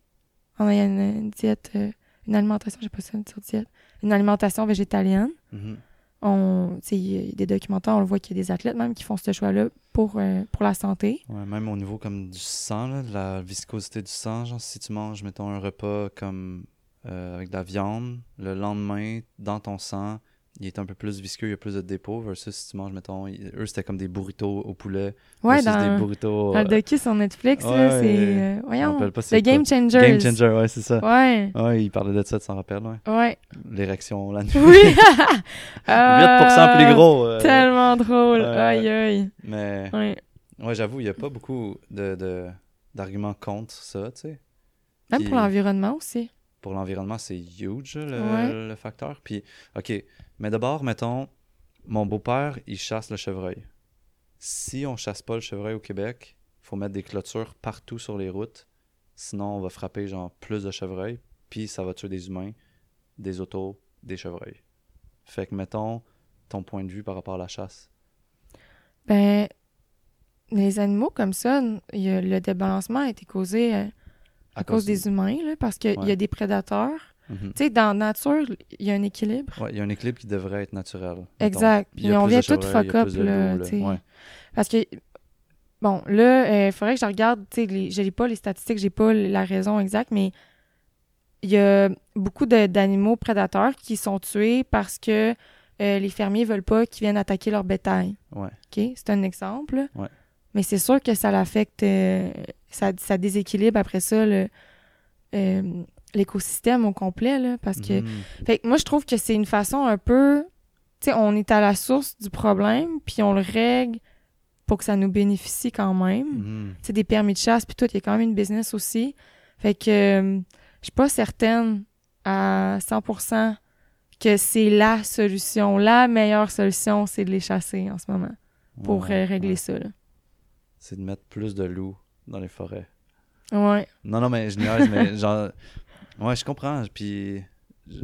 S2: en ayant une, une diète, euh, une alimentation, j'ai pas ça, une diète, une alimentation végétalienne.
S1: Mhm.
S2: On, sais, il y a des documentaires, on le voit qu'il y a des athlètes même qui font ce choix-là pour, euh, pour la santé.
S1: Ouais, même au niveau comme du sang, là, de la viscosité du sang, genre si tu manges, mettons, un repas comme euh, avec de la viande, le lendemain, dans ton sang, il est un peu plus visqueux, il y a plus de dépôt, versus si tu manges, mettons, eux, c'était comme des burritos au poulet.
S2: Ouais, dans,
S1: des burritos...
S2: dans le
S1: euh,
S2: docu sur Netflix,
S1: ouais,
S2: là, c'est... euh, voyons,
S1: pas
S2: The
S1: c'est
S2: Game
S1: quoi.
S2: Changers.
S1: Game Changer, ouais, c'est ça.
S2: Ouais,
S1: Ouais, il parlait de ça, tu t'en rappelles, ouais.
S2: ouais.
S1: L'érection la nuit.
S2: Oui!
S1: 8% plus
S2: Ah,
S1: gros. euh,
S2: Tellement drôle.
S1: Ouais.
S2: Aïe, aïe.
S1: Mais,
S2: Ouais.
S1: ouais, j'avoue, il n'y a pas beaucoup de, de- d'arguments contre ça, tu sais.
S2: Même
S1: Puis-
S2: pour l'environnement aussi.
S1: Pour l'environnement, c'est huge le,
S2: Ouais.
S1: le facteur. Puis, OK, mais d'abord, mettons, mon beau-père, il chasse le chevreuil. Si on chasse pas le chevreuil au Québec, faut mettre des clôtures partout sur les routes. Sinon, on va frapper genre plus de chevreuils, puis ça va tuer des humains, des autos, des chevreuils. Fait que, mettons, ton point de vue par rapport à la chasse.
S2: Ben, les animaux comme ça, le débalancement a été causé euh, à, cause, des humains, là, parce qu'il y a des prédateurs.
S1: Mhm.
S2: Tu sais, dans la nature, il y a un équilibre.
S1: Il y a un équilibre qui devrait être naturel.
S2: Exact. Puis on vient tout fuck up, là.
S1: Ouais.
S2: Parce que, bon, là, il faudrait que je regarde, tu sais, les- je n'ai pas les statistiques, j'ai pas la raison exacte, mais il y a beaucoup d'animaux prédateurs qui sont tués parce que euh, les fermiers veulent pas qu'ils viennent attaquer leur bétail.
S1: Ouais.
S2: OK? C'est un exemple.
S1: Ouais.
S2: Mais c'est sûr que ça l'affecte, euh, ça, ça déséquilibre après ça le, euh, l'écosystème au complet, là, parce que
S1: Mhm.
S2: fait que moi, je trouve que c'est une façon un peu. Tu sais, on est à la source du problème, puis on le règle pour que ça nous bénéficie quand même. Sais, des permis de chasse, puis tout, il y a quand même une business aussi. Fait que euh, je suis pas certaine à 100% que c'est la solution. La meilleure solution, c'est de les chasser en ce moment pour
S1: Ouais,
S2: euh, régler
S1: ouais.
S2: ça. Là.
S1: C'est de mettre plus de loups dans les forêts.
S2: Ouais.
S1: Non, non, mais je niaise, mais genre. Ouais, je comprends. Puis. Je,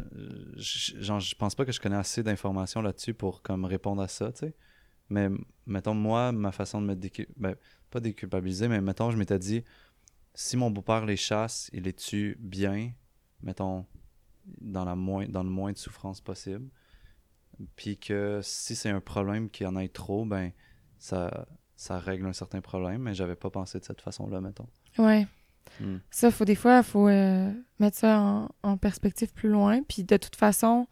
S1: je- genre, je pense pas que je connais assez d'informations là-dessus pour comme répondre à ça, tu sais. Mais mettons, moi, ma façon de me décu... ben, pas déculpabiliser, mais mettons, je m'étais dit, si mon beau-père les chasse, il les tue bien, mettons, dans, la moins, dans le moins de souffrance possible. Puis que si c'est un problème qu'il y en ait trop, ben, ça, ça règle un certain problème, mais j'avais pas pensé de cette façon-là, mettons.
S2: Ouais.
S1: Hmm.
S2: Ça, faut des fois, il faut euh, mettre ça en, en perspective plus loin. Puis de toute façon,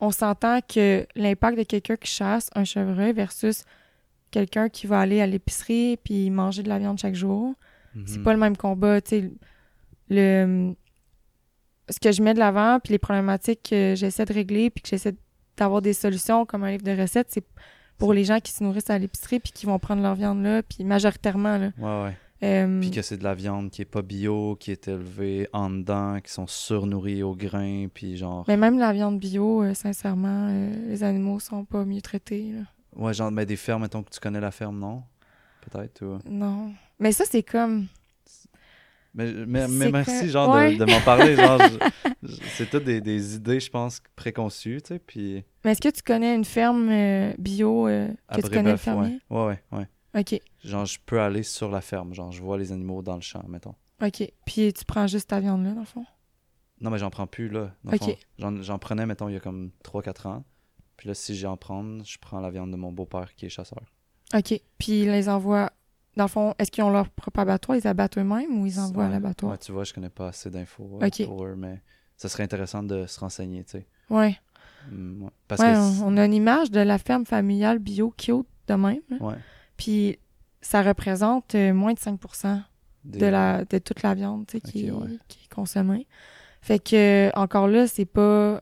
S2: on s'entend que l'impact de quelqu'un qui chasse un chevreuil versus quelqu'un qui va aller à l'épicerie puis manger de la viande chaque jour, c'est
S1: Mhm.
S2: pas le même combat. Tu sais, le, ce que je mets de l'avant, puis les problématiques que j'essaie de régler, puis que j'essaie d'avoir des solutions comme un livre de recettes, c'est pour les gens qui se nourrissent à l'épicerie puis qui vont prendre leur viande là, puis majoritairement là.
S1: Ouais, ouais.
S2: Euh,
S1: Puis que c'est de la viande qui est pas bio, qui est élevée en dedans, qui sont surnourris au grain, puis genre...
S2: Mais même la viande bio, euh, sincèrement, euh, les animaux sont pas mieux traités. là.
S1: Ouais, genre, mais des fermes, mettons que tu connais la ferme, non? Peut-être, ou...
S2: Non. Mais ça, c'est comme.
S1: Mais, mais, mais merci,
S2: que-
S1: genre, de-
S2: ouais.
S1: de, m'en parler, genre, c'est toutes des, des idées, je pense, préconçues, tu sais, puis...
S2: Mais est-ce que tu connais une ferme euh, bio euh, que tu connais le
S1: ouais.
S2: fermier?
S1: Ouais, ouais, ouais.
S2: OK.
S1: Genre, je peux aller sur la ferme, genre, je vois les animaux dans le champ, mettons.
S2: OK. Puis tu prends juste ta viande là, dans le fond?
S1: Non, mais j'en prends plus, là. dans
S2: Ok.
S1: J'en, j'en prenais, mettons, il y a comme 3-4 ans. Puis là, si j'en prends, je prends la viande de mon beau-père qui est chasseur.
S2: OK. Puis ils les envoient. Dans le fond, est-ce qu'ils ont leur propre abattoir? Ils abattent eux-mêmes ou ils envoient à l'abattoir?
S1: Ouais, tu vois, je connais pas assez d'infos euh, pour eux, mais ça serait intéressant de se renseigner, tu sais.
S2: Ouais.
S1: Mm, ouais. Parce
S2: Ouais,
S1: que...
S2: on, on a une image de la ferme familiale bio cute de même.
S1: Ouais.
S2: Puis ça représente euh, moins de 5
S1: des-
S2: de, la, de toute la viande tu sais, qui,
S1: ouais.
S2: qui est consommée. Fait que, encore là, c'est pas.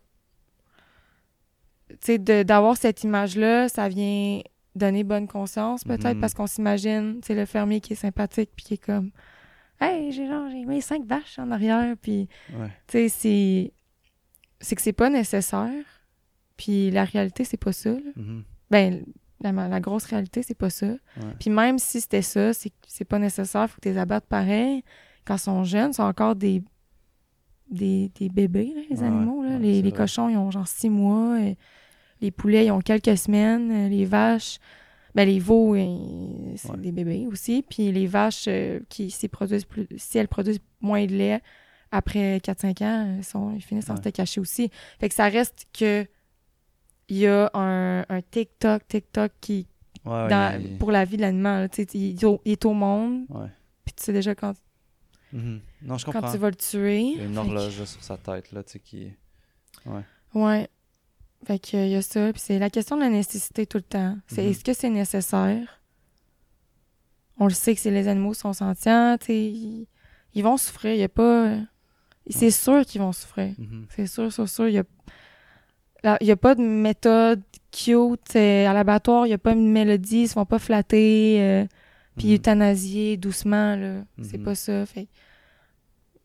S2: Tu sais, d'avoir cette image-là, ça vient donner bonne conscience, peut-être,
S1: Mhm.
S2: parce qu'on s'imagine, c'est le fermier qui est sympathique, puis qui est comme. Hey, j'ai genre, j'ai mes cinq vaches en arrière, puis.
S1: Ouais.
S2: Tu sais, c'est. C'est que c'est pas nécessaire. Puis la réalité, c'est pas ça. là.
S1: Mhm.
S2: Ben, la, la grosse réalité, c'est pas ça.
S1: Ouais.
S2: Puis même si c'était ça, c'est c'est pas nécessaire, faut que tu les abattes pareil. Quand ils sont jeunes, c'est encore des, des, des bébés, là, les
S1: Ouais,
S2: animaux. Là.
S1: ouais,
S2: les les cochons, ils ont genre six mois. euh, les poulets, ils ont quelques semaines. euh, les vaches, ben les veaux, euh, c'est
S1: Ouais.
S2: des bébés aussi. Puis les vaches, euh, qui s'ils produisent plus, si elles produisent moins de lait après 4-5 ans, ils, sont, ils finissent en
S1: Ouais.
S2: se cacher aussi. Fait que ça reste que il y a un, un TikTok, TikTok qui,
S1: Ouais, ouais,
S2: dans-
S1: il-
S2: pour la vie de l'animal. Il, est au- il est au monde, puis tu sais déjà quand,
S1: Mhm. Non, je
S2: quand
S1: comprends.
S2: tu vas le tuer.
S1: Il y a une
S2: que-
S1: horloge là, sur sa tête, là, tu sais, qui...
S2: Ouais. Fait que, il y a ça. Puis c'est la question de la nécessité tout le temps. C'est
S1: Mhm.
S2: est-ce que c'est nécessaire? On le sait que c'est les animaux sont sentients, ils, ils vont souffrir. Il y a pas... C'est sûr qu'ils vont souffrir.
S1: Mhm.
S2: C'est sûr, c'est sûr. Il y a... là, il y a pas de méthode cute. euh, à l'abattoir, il y a pas une mélodie. Ils se font pas flatter, euh, puis
S1: Mhm.
S2: euthanasier doucement, là. C'est pas ça. Fait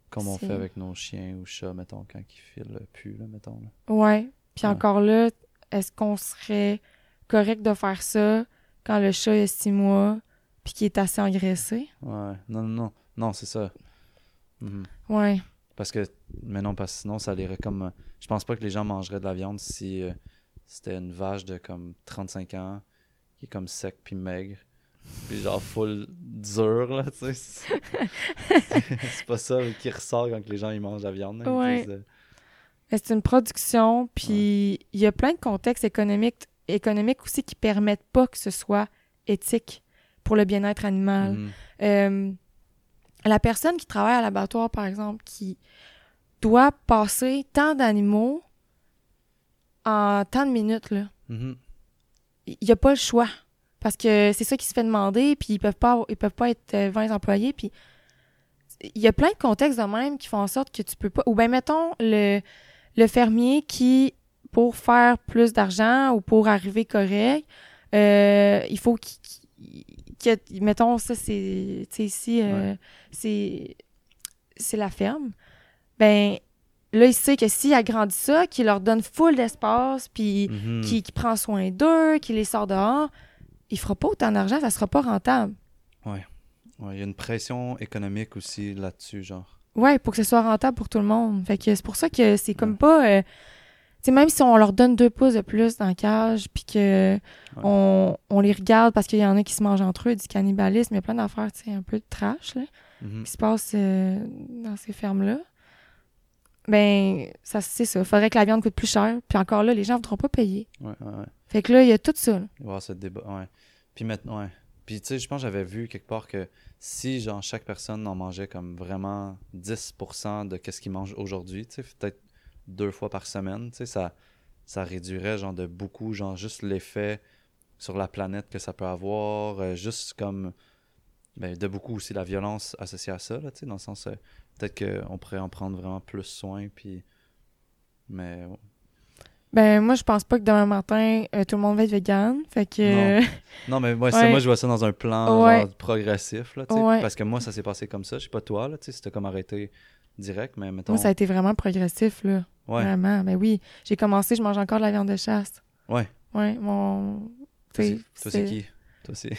S1: Comme on
S2: c'est-
S1: fait avec nos chiens ou chats, mettons, quand ils filent plus, là, mettons. Là.
S2: Ouais. Puis encore là, est-ce qu'on serait correct de faire ça quand le chat a six mois puis qu'il est assez engraissé?
S1: Ouais. Non, non, non. Non, c'est ça. Mhm.
S2: Ouais.
S1: Parce que, mais non, parce que sinon, ça irait comme. euh, Je pense pas que les gens mangeraient de la viande si euh, c'était une vache de comme 35 ans, qui est comme sec puis maigre. Puis genre full dur, là, tu sais. C'est pas ça qui ressort quand les gens ils mangent de la viande. là.
S2: Ouais.
S1: disent, euh,
S2: c'est une production, puis il y a plein de contextes économiques, économiques aussi qui permettent pas que ce soit éthique pour le bien-être animal.
S1: mhm.
S2: Euh, la personne qui travaille à l'abattoir, par exemple, qui doit passer tant d'animaux en tant de minutes, là.
S1: Mhm.
S2: il n'y a pas le choix. Parce que c'est ça qui se fait demander, puis ils peuvent pas ils peuvent pas être euh, 20 employés, puis il y a plein de contextes de même qui font en sorte que tu peux pas ou bien mettons le le fermier qui pour faire plus d'argent ou pour arriver correct, euh, il faut qu'il qu'il- qu'il- mettons ça c'est tu sais ici euh, c'est c'est la ferme. Ben là il sait que s'il agrandit ça, qu'il leur donne full d'espace puis
S1: Mhm.
S2: qui, qui prend soin d'eux, qui les sort dehors, il fera pas autant d'argent, ça sera pas rentable.
S1: Ouais, il y a une pression économique aussi là-dessus, genre.
S2: Ouais, pour que ce soit rentable pour tout le monde. Fait que c'est pour ça que c'est comme pas. euh, tu sais, même si on leur donne deux pouces de plus dans la cage, puis que on, on les regarde parce qu'il y en a qui se mangent entre eux, du cannibalisme, il y a plein d'affaires, tu sais, un peu de trash, là,
S1: Mhm.
S2: qui se passent euh, dans ces fermes-là. Ben, ça, c'est ça. Faudrait que la viande coûte plus cher. Puis encore là, les gens voudront pas payer.
S1: Ouais, ouais, ouais.
S2: Fait que là, il y a tout ça. là.
S1: Il va y avoir ce débat, ouais. Puis maintenant, ouais. Puis tu sais, je pense que j'avais vu quelque part que si, genre, chaque personne en mangeait comme vraiment 10% de qu'est-ce qu'ils mangent aujourd'hui, tu sais, peut-être deux fois par semaine, tu ça, ça réduirait, genre, de beaucoup, genre, juste l'effet sur la planète que ça peut avoir, euh, juste comme, ben, de beaucoup aussi la violence associée à ça, là, tu sais, dans le sens, euh, peut-être qu'on pourrait en prendre vraiment plus soin, puis... Mais.
S2: Ben, moi, je pense pas que demain matin, euh, tout le monde va être vegan. Fait que.
S1: Non, mais moi,
S2: Ouais.
S1: moi, je vois ça dans un plan
S2: Ouais.
S1: genre, progressif, là,
S2: Ouais.
S1: parce que moi, ça s'est passé comme ça. Je sais pas toi, là, c'était comme arrêté direct, mais mettons...
S2: Moi, ça a été vraiment progressif, là. Vraiment. Ben oui. J'ai commencé, je mange encore de la viande de chasse.
S1: ouais.
S2: Ouais, mon.
S1: Toi, c'est- toi, c'est
S2: c'est-
S1: qui? Toi, c'est...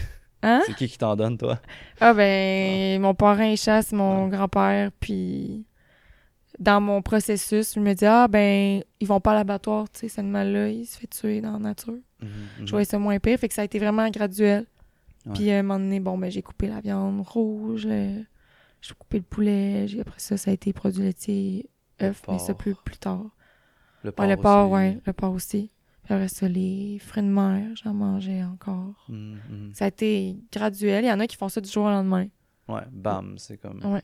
S2: Hein?
S1: c'est qui qui t'en donne, toi?
S2: Ah, ben, mon parrain il chasse, mon grand-père, puis. Dans mon processus, je me dis, ah, ben, ils vont pas à l'abattoir, tu sais, cet animal-là, il se fait tuer dans la nature.
S1: Mhm, mhm.
S2: Je voyais ça moins pire, fait que ça a été vraiment graduel.
S1: Ouais.
S2: Puis à un moment donné, bon, ben, j'ai coupé la viande rouge, le- j'ai coupé le poulet, j'ai- après ça, ça a été produits laitiers,
S1: Le
S2: œufs, mais ça plus, plus tard.
S1: Le
S2: Ouais,
S1: porc
S2: le porc,
S1: aussi.
S2: ouais, le porc aussi. Puis après ça, les fruits de mer, j'en mangeais encore.
S1: Mhm, mhm.
S2: Ça a été graduel. Il y en a qui font ça du jour au lendemain.
S1: Ouais, bam, c'est comme...
S2: Ouais.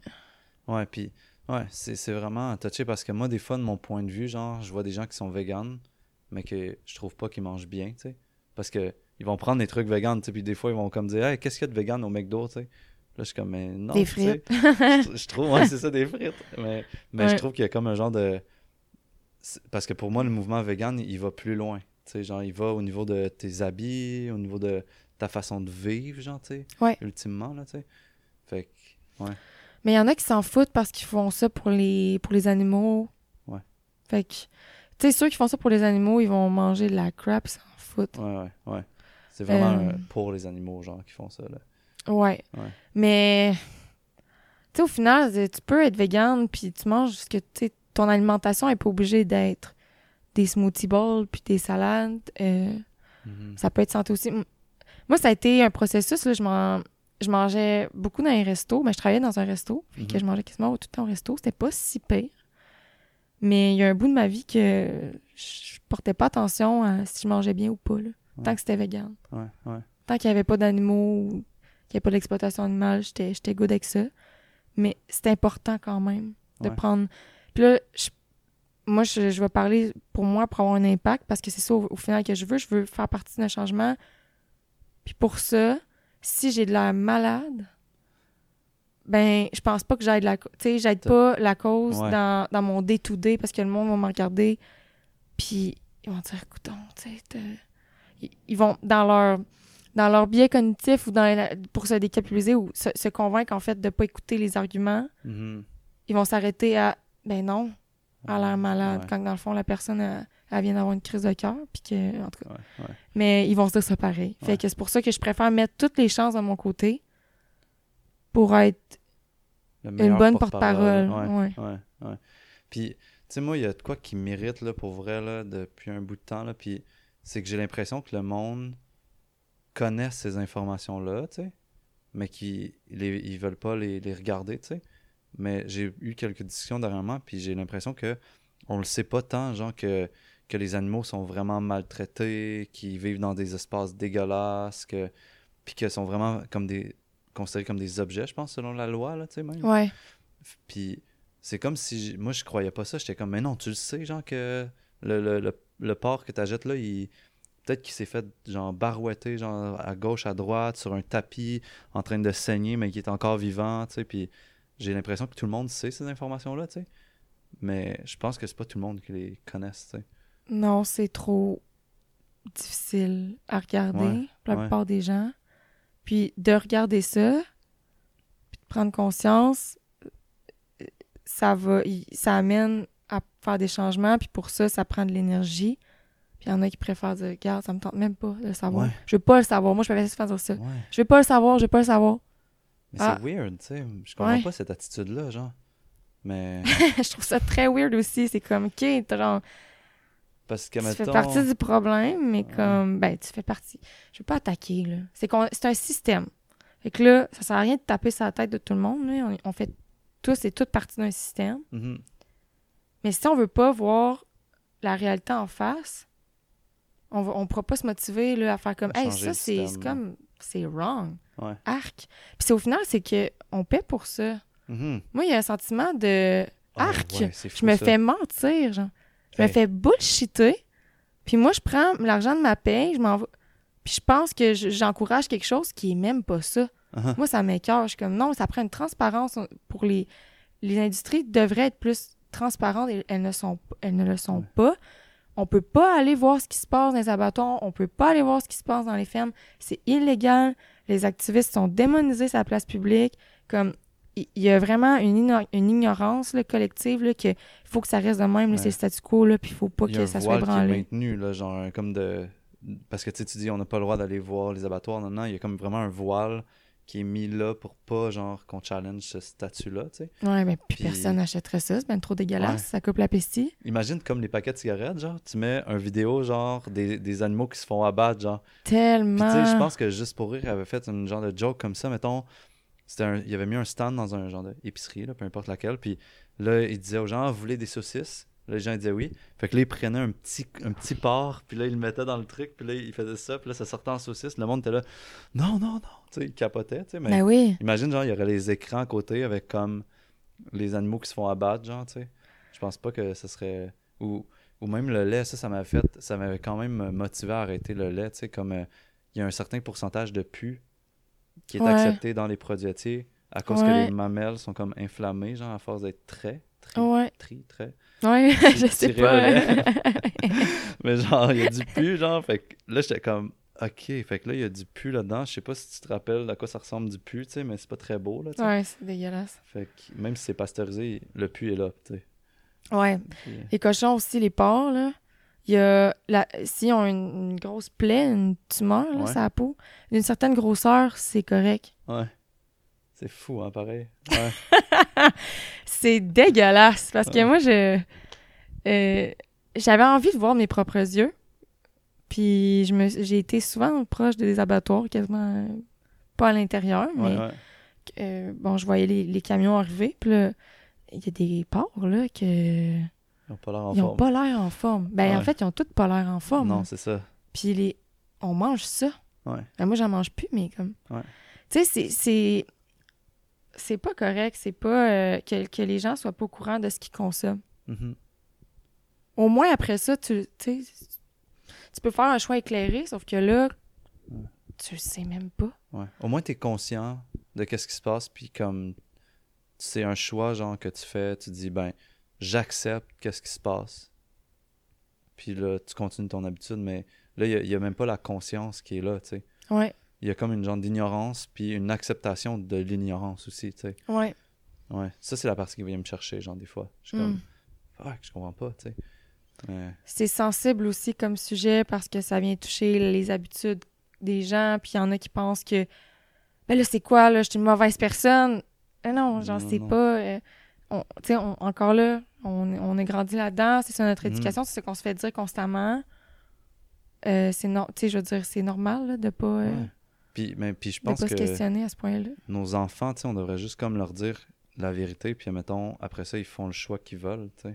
S1: Ouais, puis... Ouais, c'est c'est vraiment touché parce que moi, des fois, de mon point de vue, genre, je vois des gens qui sont véganes, mais que je trouve pas qu'ils mangent bien, tu sais. Parce que ils vont prendre des trucs véganes, tu sais, puis des fois, ils vont comme dire « Hey, qu'est-ce qu'il y a de vegan au McDo, tu sais? » Là, je suis comme « Mais non,
S2: Des frites.
S1: je, je trouve, ouais, c'est ça, des frites. Mais, mais je
S2: Ouais.
S1: trouve qu'il y a comme un genre de. Parce que pour moi, le mouvement vegan, il va plus loin. Tu sais, genre, il va au niveau de tes habits, au niveau de ta façon de vivre, genre, tu sais.
S2: Ouais.
S1: Ultimement, là, tu sais. Fait que,
S2: Mais il y en a qui s'en foutent parce qu'ils font ça pour les, pour les animaux.
S1: Ouais.
S2: Fait que, tu sais, ceux qui font ça pour les animaux, ils vont manger de la crap, ils s'en foutent.
S1: ouais, ouais, ouais. C'est vraiment
S2: Euh.
S1: euh, pour les animaux, genre, qui font ça, là.
S2: Ouais.
S1: Ouais.
S2: Mais, tu sais, au final, tu peux être vegan puis tu manges ce que, tu sais, ton alimentation est pas obligée d'être des smoothie bowls puis des salades. euh,
S1: Mhm.
S2: ça peut être santé aussi. Moi, ça a été un processus, là, je, man- je mangeais beaucoup dans les restos, mais je travaillais dans un resto, fait que
S1: Mhm.
S2: je mangeais quasiment tout le temps au resto. C'était pas si pire. Mais il y a un bout de ma vie que je portais pas attention à si je mangeais bien ou pas, là,
S1: Ouais.
S2: tant que c'était vegan.
S1: Ouais, ouais.
S2: Tant qu'il n'y avait pas d'animaux, ou qu'il n'y avait pas d'exploitation animale, j'étais, good avec ça. Mais c'est important quand même de prendre. Puis là, je, moi, je, je vais parler pour moi pour avoir un impact parce que c'est ça au, au final que je veux. Je veux faire partie d'un changement. Puis pour ça, si j'ai de l'air malade, ben, je pense pas que j'aide la, tu sais, j'aide pas la cause
S1: Ouais.
S2: dans, dans mon day-to-day parce que le monde va me regarder. Puis ils vont dire, écoute, tu sais, ils, vont dans leur dans leur biais cognitif ou dans la- pour se décapitaliser ou se, se convaincre en fait de pas écouter les arguments,
S1: Mhm.
S2: ils vont s'arrêter à ben non, a l'air malade
S1: Ouais.
S2: quand dans le fond la personne elle, elle vient d'avoir une crise de cœur puis que en tout cas
S1: Ouais, ouais.
S2: mais ils vont se dire ça pareil. Fait que c'est pour ça que je préfère mettre toutes les chances de mon côté pour être une bonne
S1: porte-parole.
S2: porte-parole.
S1: Ouais,
S2: Ouais.
S1: ouais, ouais. Puis, tu sais, moi, il y a de quoi qui m'irrite, là, pour vrai, là, depuis un bout de temps, là, puis c'est que j'ai l'impression que le monde connaît ces informations-là, tu sais, mais qu'ils ils veulent pas les, les regarder, tu sais. Mais j'ai eu quelques discussions dernièrement, puis j'ai l'impression que on le sait pas tant, genre, que, que les animaux sont vraiment maltraités, qu'ils vivent dans des espaces dégueulasses, que, puis qu'ils sont vraiment comme des considérés comme des objets, je pense, selon la loi, là, tu sais, même.
S2: Ouais.
S1: Puis c'est comme si moi je croyais pas ça. J'étais comme mais non, tu le sais, genre que le, le, le, le porc que t'achètes là, il peut-être qu'il s'est fait genre barouetter genre à gauche, à droite, sur un tapis, en train de saigner, mais qui est encore vivant, tu sais. Puis j'ai l'impression que tout le monde sait ces informations-là, tu sais. Mais je pense que c'est pas tout le monde qui les connaisse, tu sais.
S2: Non, c'est trop difficile à regarder
S1: Ouais,
S2: pour la
S1: ouais.
S2: plupart des gens. Puis de regarder ça, puis de prendre conscience, ça va, ça amène à faire des changements. Puis pour ça, ça prend de l'énergie. Puis il y en a qui préfèrent dire, regarde, ça me tente même pas de le savoir.
S1: Ouais.
S2: Je veux pas le savoir. Moi, je peux faire dire ça. Je veux pas le savoir, je veux pas le savoir.
S1: Mais
S2: Ah.
S1: c'est weird, tu sais. Je comprends
S2: Ouais.
S1: pas cette attitude-là, genre. Mais
S2: je trouve ça très weird aussi. C'est comme, OK,
S1: parce que
S2: tu fais partie du problème, mais comme, ben, tu fais partie. Je veux pas attaquer, là. C'est qu'on, c'est un système. Fait que là, ça sert à rien de taper sur la tête de tout le monde, là. On, on fait tous et toutes partie d'un système.
S1: Mhm.
S2: Mais si on veut pas voir la réalité en face, on va, on pourra pas se motiver, là, à faire comme, hey, ça, c'est c'est comme, c'est wrong.
S1: Ouais.
S2: Arc. Puis c'est au final, c'est que on paie pour ça.
S1: Mhm.
S2: Moi, il y a un sentiment de
S1: Ah,
S2: arc.
S1: ouais,
S2: je me
S1: ça.
S2: fais mentir, genre. Je me fais bullshiter. Puis moi, je prends l'argent de ma paye, je m'en vais. Puis je pense que je- j'encourage quelque chose qui est même pas ça.
S1: Uh-huh.
S2: Moi, ça m'écœure. Je suis comme, non, ça prend une transparence pour les... Les industries devraient être plus transparentes elles ne, sont, elles ne le sont
S1: Ouais.
S2: pas. On peut pas aller voir ce qui se passe dans les abattoirs. On peut pas aller voir ce qui se passe dans les fermes. C'est illégal. Les activistes sont démonisés sur la place publique. Comme, il y a vraiment une, igno- une ignorance là, collective là, que faut que ça reste de même.
S1: Ouais.
S2: C'est le statu quo. Là, puis il faut pas
S1: Il y a
S2: que
S1: un
S2: ça soit
S1: voile qui est
S2: branlé.
S1: maintenu, là, genre comme de... Parce que tu dis on n'a pas le droit d'aller voir les abattoirs, non, non, il y a comme vraiment un voile qui est mis là pour pas, genre, qu'on challenge ce statut-là, tu sais.
S2: Ouais, mais puis
S1: Puis-
S2: personne n'achèterait ça. C'est bien trop dégueulasse.
S1: Ouais.
S2: Ça coupe l'appétit.
S1: Imagine comme les paquets de cigarettes, genre, tu mets un vidéo, genre, des, des animaux qui se font abattre, genre.
S2: Tellement.
S1: tu sais, je pense que Juste pour rire avait fait une genre de joke comme ça, mettons, c'était un, il avait mis un stand dans un genre d'épicerie, peu importe laquelle, puis là, il disait aux gens, Ah, vous voulez des saucisses? Là, les gens ils disaient oui. Fait que là, il prenait un petit, un petit porc, puis là, il le mettait dans le truc, puis là, il faisait ça, puis là, ça sortait en saucisse. Le monde était là, non, non, non, tu sais, il capotait, tu sais, mais
S2: Ben oui.
S1: imagine, genre, il y aurait les écrans à côté avec comme les animaux qui se font abattre, genre, tu sais. Je pense pas que ce serait. Ou, ou même le lait, ça, ça m'avait fait. Ça m'avait quand même motivé à arrêter le lait, tu sais, comme euh, il y a un certain pourcentage de pu qui est
S2: Ouais.
S1: accepté dans les produits laitiers à cause que les mamelles sont comme inflammées, genre, à force d'être très, très,
S2: Ouais.
S1: très, très.
S2: Ouais, je sais pas.
S1: Mais genre, il y a du pu, genre, fait que là, j'étais comme. Ok, fait que là, il y a du pu là-dedans. Je sais pas si tu te rappelles à quoi ça ressemble du pu, tu sais, mais c'est pas très beau, là,
S2: ouais, c'est dégueulasse.
S1: Fait que même si c'est pasteurisé, le pu est là, tu sais.
S2: Ouais.
S1: Puis,
S2: Les cochons aussi, les porcs, là. Il y a la... S'ils ont une, une grosse plaie, une tumeur, là,
S1: Ouais.
S2: sur la peau, d'une certaine grosseur, c'est correct.
S1: Ouais. C'est fou, hein, pareil. Ouais.
S2: C'est dégueulasse parce que
S1: Ouais.
S2: moi, je. euh, J'avais envie de voir mes propres yeux. Puis je me... j'ai été souvent proche des abattoirs, quasiment euh, pas à l'intérieur, mais
S1: ouais,
S2: euh, bon, je voyais les, les camions arriver. Puis là, il y a des porcs, là, que.
S1: Ils ont pas l'air en
S2: Ils
S1: forme.
S2: pas l'air en forme. Ben, en fait, ils ont tous pas l'air en forme.
S1: Non, c'est ça.
S2: Puis les... on mange ça.
S1: Ouais.
S2: Ben, moi, j'en mange plus, mais comme.
S1: Ouais.
S2: Tu sais, c'est- c'est. Pas correct. C'est pas euh, que, que les gens soient pas au courant de ce qu'ils consomment.
S1: Mhm.
S2: au moins après ça, tu tu peux faire un choix éclairé, sauf que là,
S1: Ouais.
S2: tu le sais même pas.
S1: Ouais. Au moins, tu es conscient de qu'est-ce qui se passe, puis comme c'est un choix genre que tu fais, tu dis ben j'accepte qu'est-ce qui se passe. Puis là, tu continues ton habitude, mais là, il n'y a, même pas la conscience qui est là, tu sais.
S2: Ouais,
S1: Il y a comme une genre d'ignorance, puis une acceptation de l'ignorance aussi, tu sais.
S2: ouais.
S1: Ouais. Ça, c'est la partie qui vient me chercher, genre, des fois. Je suis
S2: Mm.
S1: comme, fuck, je comprends pas, tu sais.
S2: C'est sensible aussi comme sujet parce que ça vient toucher les habitudes des gens, puis il y en a qui pensent que ben là c'est quoi là, je suis une mauvaise personne? Eh non, c'est
S1: non.
S2: pas euh, on- sais encore là, on, on a grandi là-dedans, c'est ça notre
S1: Mhm.
S2: éducation, c'est ce qu'on se fait dire constamment. Euh, c'est sais je veux dire c'est normal là, de pas euh,
S1: ouais. Puis, mais, puis je
S2: de
S1: pense
S2: pas se
S1: que
S2: questionner à ce point-là.
S1: nos enfants, on devrait juste comme leur dire la vérité, puis mettons, après ça, ils font le choix qu'ils veulent, tu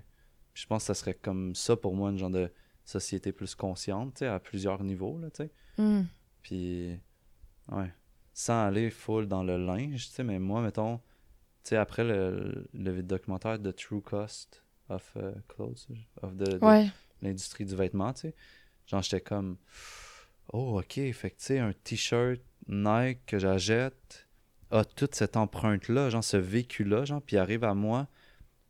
S1: je pense que ça serait comme ça pour moi, une genre de société plus consciente, à plusieurs niveaux, là, tu sais.
S2: Mm.
S1: Puis, ouais, sans aller full dans le linge, tu sais, mais moi, mettons, tu sais, après le, le documentaire de True Cost of uh, Clothes, of the,
S2: Ouais.
S1: l'industrie du vêtement, tu sais, genre, j'étais comme, oh, ok, fait que, un t-shirt Nike que j'achète a toute cette empreinte-là, genre, ce vécu-là, genre, puis arrive à moi,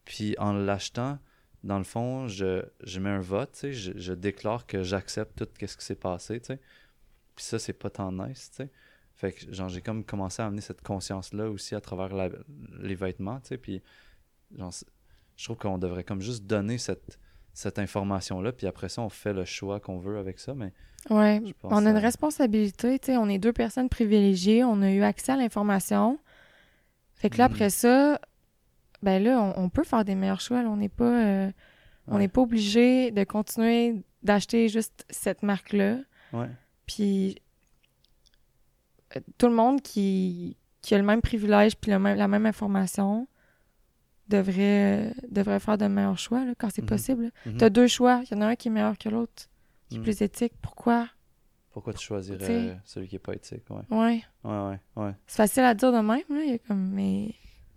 S1: puis en l'achetant, dans le fond, je, je mets un vote, je, déclare que j'accepte tout ce qui s'est passé, tu sais. Puis ça, c'est pas tant nice, tu sais. Fait que, genre, j'ai comme commencé à amener cette conscience-là aussi à travers les vêtements, tu sais. Puis, genre, je trouve qu'on devrait comme juste donner cette, cette information-là, puis après ça, on fait le choix qu'on veut avec ça, mais pense
S2: on a une
S1: à-
S2: responsabilité, tu sais, on est deux personnes privilégiées, on a eu accès à l'information. Fait que là,
S1: Mhm.
S2: après ça, ben là, on, on peut faire des meilleurs choix. là. On n'est pas, euh, on
S1: Ouais.
S2: n'est pas obligé de continuer d'acheter juste cette marque-là.
S1: Ouais,
S2: Puis euh, tout le monde qui, qui a le même privilège puis le même- la même information devrait, euh, devrait faire de meilleurs choix là, quand c'est
S1: Mhm.
S2: possible. là.
S1: Mhm.
S2: T'as deux choix, il y en a un qui est meilleur que l'autre, qui est
S1: Mhm.
S2: plus éthique. Pourquoi?
S1: Pourquoi tu choisirais
S2: T'sais.
S1: celui qui est pas éthique, ouais.
S2: Ouais.
S1: Ouais, ouais, ouais.
S2: C'est facile à dire de même, là. Il y a comme, mais...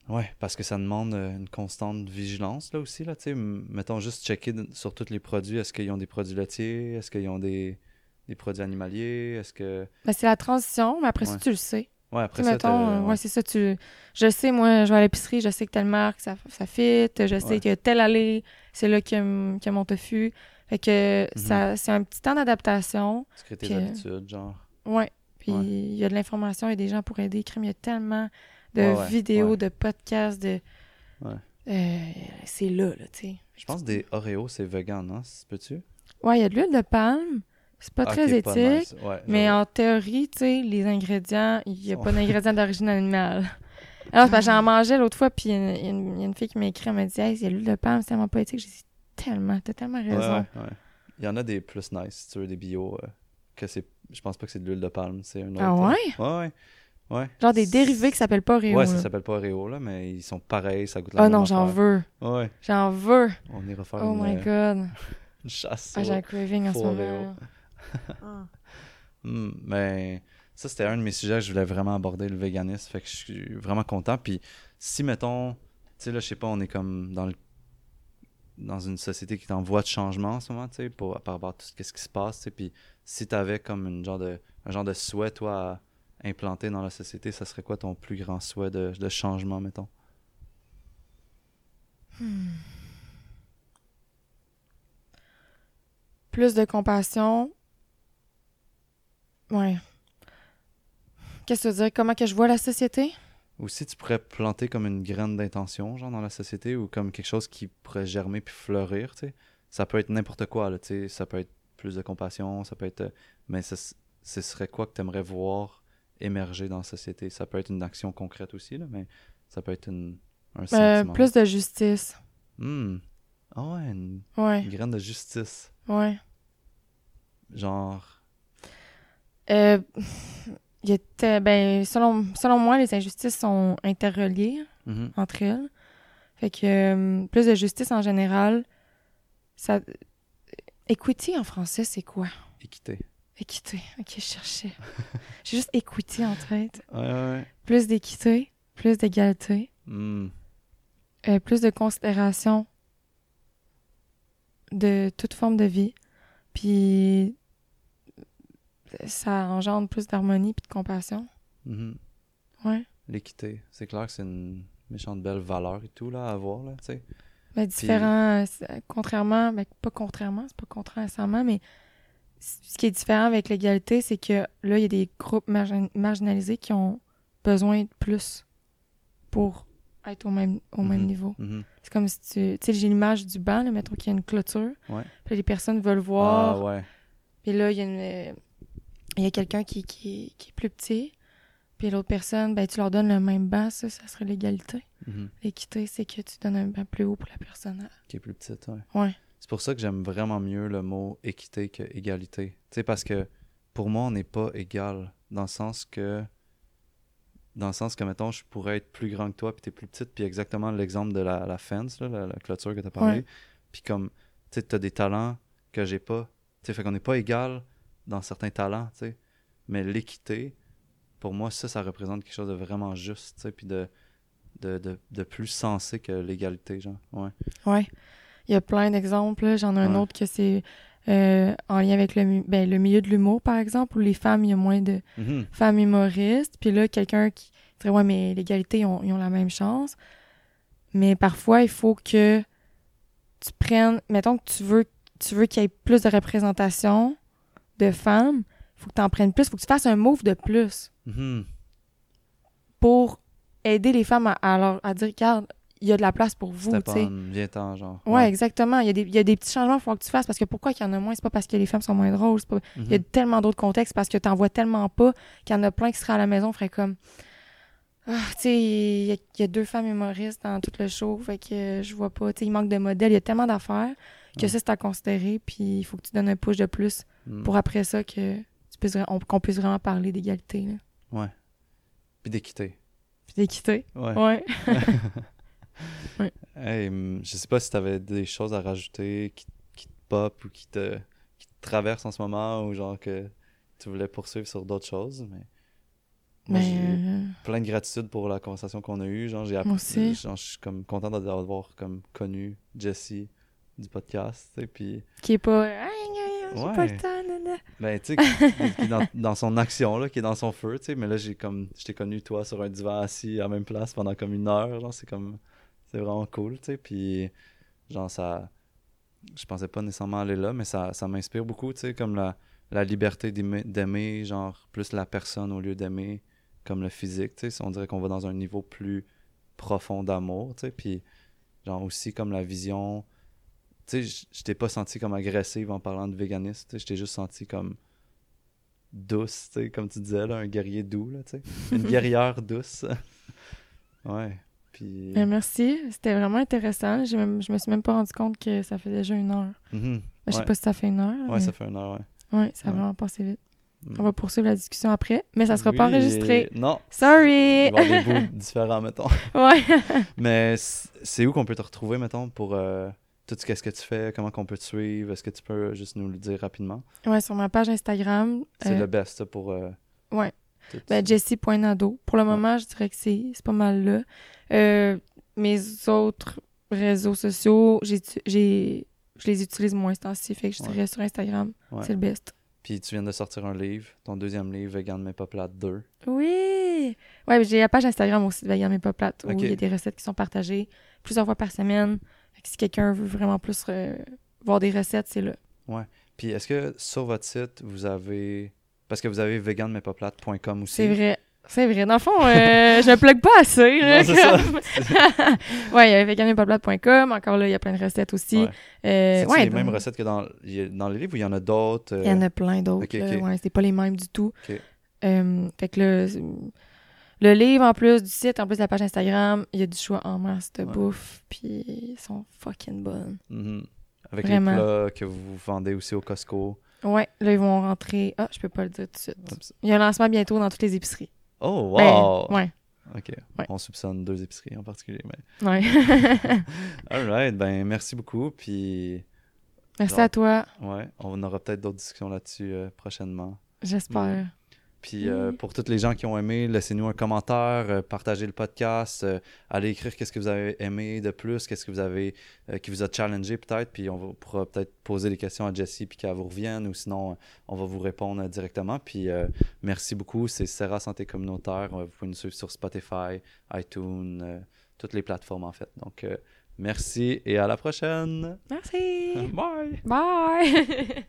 S1: Ouais, parce que ça demande euh, une constante vigilance, là, aussi, là, tu Mettons juste checker sur tous les produits. Est-ce qu'ils ont des produits laitiers? Est-ce qu'ils ont des, des produits animaliers? Est-ce que...
S2: Ben, c'est la transition, mais après ça,
S1: Ouais.
S2: tu le sais.
S1: Ouais, après ça,
S2: mettons,
S1: ouais.
S2: c'est ça, tu... Je sais, moi, je vais à l'épicerie, je sais que telle marque, ça, ça fit, je sais
S1: Ouais.
S2: que telle allée, c'est là qu'il y y a mon tofu. Fait que
S1: Mhm.
S2: ça, c'est un petit temps d'adaptation.
S1: Tu crées tes
S2: Puis, euh,
S1: habitudes, genre.
S2: Ouais. Puis
S1: Ouais.
S2: il y a de l'information, il y a des gens pour aider. Crime, il y a tellement de
S1: Ouais,
S2: vidéos, de podcasts, de...
S1: Ouais.
S2: Euh, c'est là, là, tu sais.
S1: Je pense des Oreos, c'est vegan, c'est- Peux-tu?
S2: Ouais, il y a de l'huile de palme. C'est pas très éthique.
S1: Ouais,
S2: Mais en théorie, tu sais, les ingrédients, il n'y a pas d'ingrédients d'origine animale. Alors, c'est j'en mangeais l'autre fois, puis il y, a une- y y a fille qui m'a écrit, elle m'a dit, hey, a l'huile de palme, c'est tellement pas éthique. J'ai dit, tellement, t'as tellement raison.
S1: ouais, ouais. Il y en a des plus nice, si tu veux, des bio, euh, que c'est... Je pense pas que c'est de l'huile de palme, c'est un autre...
S2: Ah
S1: euh,
S2: ouais?
S1: Ouais, ouais.
S2: Genre des dérivés qui s'appellent pas Oreo.
S1: Ouais, ça s'appelle pas Oreo, là, mais ils sont pareils, ça goûte la
S2: Oh
S1: même
S2: non, j'en veux.
S1: Ouais,
S2: J'en veux.
S1: on ira faire
S2: Oh
S1: une,
S2: my
S1: euh,
S2: god.
S1: une chasse.
S2: Ah, j'ai un craving en ce moment. Ah.
S1: Hmm, mais ça, c'était un de mes sujets que je voulais vraiment aborder, le véganisme. Fait que je suis vraiment content. Puis si, mettons, tu sais, là, je sais pas, on est comme dans le dans une société qui est en voie de changement en ce moment, tu sais, par rapport à tout ce qu'est-ce qui se passe, tu sais, puis si tu avais comme une genre de, un genre de souhait, toi, à implanter dans la société, ça serait quoi ton plus grand souhait de, de changement, mettons?
S2: Plus de compassion. Ouais. Qu'est-ce que tu veux dire? Comment que je vois la société?
S1: Ou si tu pourrais planter comme une graine d'intention, genre, dans la société, ou comme quelque chose qui pourrait germer puis fleurir, tu sais. Ça peut être n'importe quoi, là, tu sais. Ça peut être plus de compassion, ça peut être... euh, Mais ce, ce serait quoi que tu aimerais voir émerger dans la société? Ça peut être une action concrète aussi, là, mais ça peut être une, un
S2: Euh,
S1: sentiment.
S2: plus de justice.
S1: Hmm. Ah ouais, une,
S2: Ouais,
S1: une graine de justice.
S2: ouais.
S1: Genre...
S2: Euh, il était, ben, selon, selon moi, les injustices sont interreliées
S1: mhm,
S2: entre elles. Fait que euh, plus de justice en général, ça. Equity en français, c'est quoi?
S1: Équité.
S2: Équité. Ok, je cherchais. J'ai juste equity en tête.
S1: Ouais, ouais, ouais.
S2: Plus d'équité, plus d'égalité,
S1: Hmm.
S2: euh, plus de considération de toute forme de vie. Puis ça engendre plus d'harmonie puis de compassion.
S1: Mhm.
S2: Ouais.
S1: L'équité. C'est clair que c'est une méchante belle valeur et tout là, à avoir, là, tu sais.
S2: Mais différent, c'est- contrairement, ben, pas contrairement, c'est pas contraire nécessairement, mais ce qui est différent avec l'égalité, c'est que là, il y a des groupes margin- marginalisés qui ont besoin de plus pour être au même, au même
S1: Mhm.
S2: niveau.
S1: Mhm.
S2: C'est comme si tu. Tu sais, j'ai l'image du banc, là, mettons qu'il y a une clôture.
S1: Ouais.
S2: Puis les personnes veulent voir.
S1: Ah ouais.
S2: Puis là, il y a, une- il y a quelqu'un qui, qui, qui est plus petit. Puis l'autre personne, ben, tu leur donnes le même banc, ça, ça serait l'égalité.
S1: Mhm.
S2: L'équité, c'est que tu donnes un banc plus haut pour la personne.
S1: Qui est plus petite, ouais.
S2: Ouais.
S1: C'est pour ça que j'aime vraiment mieux le mot équité que égalité. Tu sais, parce que pour moi, on n'est pas égal. Dans le sens que. Dans le sens que, mettons, je pourrais être plus grand que toi, puis t'es plus petite, puis exactement l'exemple de la, la fence, là, la, la clôture que t'as parlé.
S2: Ouais.
S1: Puis comme, tu sais, t'as des talents que j'ai pas. Tu sais, fait qu'on n'est pas égal dans certains talents, tu sais. Mais l'équité, pour moi, ça, ça représente quelque chose de vraiment juste, tu sais, puis de, de, de, de plus sensé que l'égalité, genre. Ouais.
S2: Ouais. Il y a plein d'exemples. là. J'en ai un
S1: Ouais.
S2: autre que c'est euh, en lien avec le, ben, le milieu de l'humour, par exemple, où les femmes, il y a moins de
S1: Mhm.
S2: femmes humoristes. Puis là, quelqu'un qui dirait Ouais, mais l'égalité, ils ont, ils ont la même chance. Mais parfois, il faut que tu prennes. Mettons que tu veux, tu veux qu'il y ait plus de représentation de femmes. Il faut que tu en prennes plus. Il faut que tu fasses un move de plus
S1: Mhm.
S2: pour aider les femmes à, à, leur- à dire Regarde, il y a de la place pour vous. Tu sais.
S1: genre.
S2: Ouais, exactement. Il y, a des, il y a des petits changements qu'il faut que tu fasses parce que pourquoi qu'il y en a moins, c'est pas parce que les femmes sont moins drôles. c'est Pas... Il y a
S1: Mhm.
S2: tellement d'autres contextes parce que t'en vois tellement pas qu'il y en a plein qui seraient à la maison, ferait comme. Ah, tu sais, il y, a- il y a deux femmes humoristes dans tout le show, fait que je vois pas. Tu sais, il manque de modèles, il y a tellement d'affaires que
S1: Ouais.
S2: ça, c'est à considérer, puis il faut que tu donnes un push de plus
S1: Mhm.
S2: pour après ça que tu puisses, qu'on puisse vraiment parler d'égalité, là.
S1: Puis d'équité.
S2: Puis d'équité.
S1: Ouais.
S2: Ouais.
S1: Hey, hum, je sais pas si t'avais des choses à rajouter qui, qui te pop ou qui te, qui te traversent en ce moment ou genre que tu voulais poursuivre sur d'autres choses, mais moi,
S2: Mais,
S1: j'ai
S2: euh,
S1: plein de gratitude pour la conversation qu'on a eue. Genre, j'ai
S2: Moi aussi.
S1: genre, je suis comme content d'avoir comme connu Jessie du podcast, tu sais, puis
S2: qui est pas. Ah, J'ai pas
S1: Ouais.
S2: le temps, nana.
S1: ben, tu sais, qui- est dans, dans son action, là, qui est dans son feu, tu sais, mais là, j'ai comme, je t'ai connu, toi, sur un divan assis à la même place pendant comme une heure, genre, c'est comme, c'est vraiment cool, tu sais, puis, genre, ça, je pensais pas nécessairement aller là, mais ça, ça m'inspire beaucoup, tu sais, comme la, la liberté d'aimer, d'aimer, genre, plus la personne au lieu d'aimer comme le physique, tu sais, on dirait qu'on va dans un niveau plus profond d'amour, tu sais, puis, genre, aussi comme la vision, tu sais, je- t'ai pas senti comme agressive en parlant de véganisme, tu sais, je t'ai juste senti comme douce, tu sais, comme tu disais, là, un guerrier doux, là, tu sais, une guerrière douce. ouais, puis...
S2: Ben, merci, c'était vraiment intéressant. J'ai même- je me suis même pas rendu compte que ça fait déjà une heure.
S1: Mhm.
S2: Ben, Je sais
S1: Ouais.
S2: pas si ça fait une heure.
S1: Ouais,
S2: mais-
S1: ça fait une heure, ouais.
S2: Ouais, ça a
S1: Ouais.
S2: vraiment passé vite.
S1: Mm.
S2: On va poursuivre la discussion après, mais ça sera pas enregistré.
S1: Non, il
S2: Sorry!
S1: va y avoir des bouts différents, mettons.
S2: ouais.
S1: Mais c'est où qu'on peut te retrouver, mettons, pour euh, tout ce qu'est-ce que tu fais, comment qu'on peut te suivre, est-ce que tu peux juste nous le dire rapidement?
S2: ouais, sur ma page Instagram,
S1: C'est
S2: euh,
S1: le best ça, pour... euh,
S2: ouais.
S1: tout-
S2: ben, jessie.nado. Pour le moment, je dirais que c'est pas mal là. Euh, mes autres réseaux sociaux, j'ai je les utilise moins ce fait que je
S1: Ouais.
S2: dirais sur Instagram,
S1: Ouais.
S2: c'est le best.
S1: Puis tu viens de sortir un livre, ton deuxième livre, Vegan mais pas plate 2.
S2: Oui! Ouais, j'ai la page Instagram aussi de Vegan mais pas plate, où il y a des recettes qui sont partagées plusieurs fois par semaine. Fait que si quelqu'un veut vraiment plus euh, voir des recettes, c'est là.
S1: Puis est-ce que sur votre site, vous avez... Parce que vous avez vegan-mais-pas-plate.com aussi.
S2: C'est vrai. C'est vrai. Dans le fond, euh, je ne plug pas assez. là,
S1: Non, c'est ça.
S2: ouais, il y a veganmepoplat.com. Encore là, il y a plein de recettes aussi.
S1: Ouais.
S2: Euh,
S1: C'est
S2: ouais,
S1: les
S2: donc,
S1: mêmes recettes que dans, dans les livres ou il y en a d'autres? euh,
S2: Il y en a plein d'autres.
S1: ok,
S2: là.
S1: ok.
S2: Ouais, c'est pas les mêmes du tout. Euh, fait que là, le livre en plus du site, en plus de la page Instagram, il y a du choix en masse de
S1: Ouais.
S2: bouffe. Puis ils sont fucking bonnes.
S1: mhm. Avec
S2: Vraiment.
S1: les plats que vous vendez aussi au Costco.
S2: Ouais, là, ils vont rentrer. Ah, je peux pas le dire tout de suite. Il y a un lancement bientôt dans toutes les épiceries.
S1: Oh,
S2: Ben,
S1: wow!
S2: ouais,
S1: OK.
S2: Ouais.
S1: On soupçonne deux épiceries en particulier. Mais...
S2: ouais.
S1: All right. Ben, merci beaucoup. Puis,
S2: Merci
S1: Genre.
S2: à toi.
S1: ouais, on aura peut-être d'autres discussions là-dessus euh, prochainement.
S2: J'espère.
S1: Puis euh, pour tous les gens qui ont aimé, laissez-nous un commentaire, euh, partagez le podcast, euh, allez écrire qu'est-ce que vous avez aimé de plus, qu'est-ce que vous avez qui vous a challengé peut-être, puis on va, pourra peut-être poser des questions à Jessie puis qu'elle vous revienne ou sinon on va vous répondre directement. Puis merci beaucoup, c'est Serra Santé Communautaire. Vous pouvez nous suivre sur Spotify, iTunes, toutes les plateformes en fait. Donc merci et à la prochaine.
S2: Merci.
S1: Bye.
S2: Bye.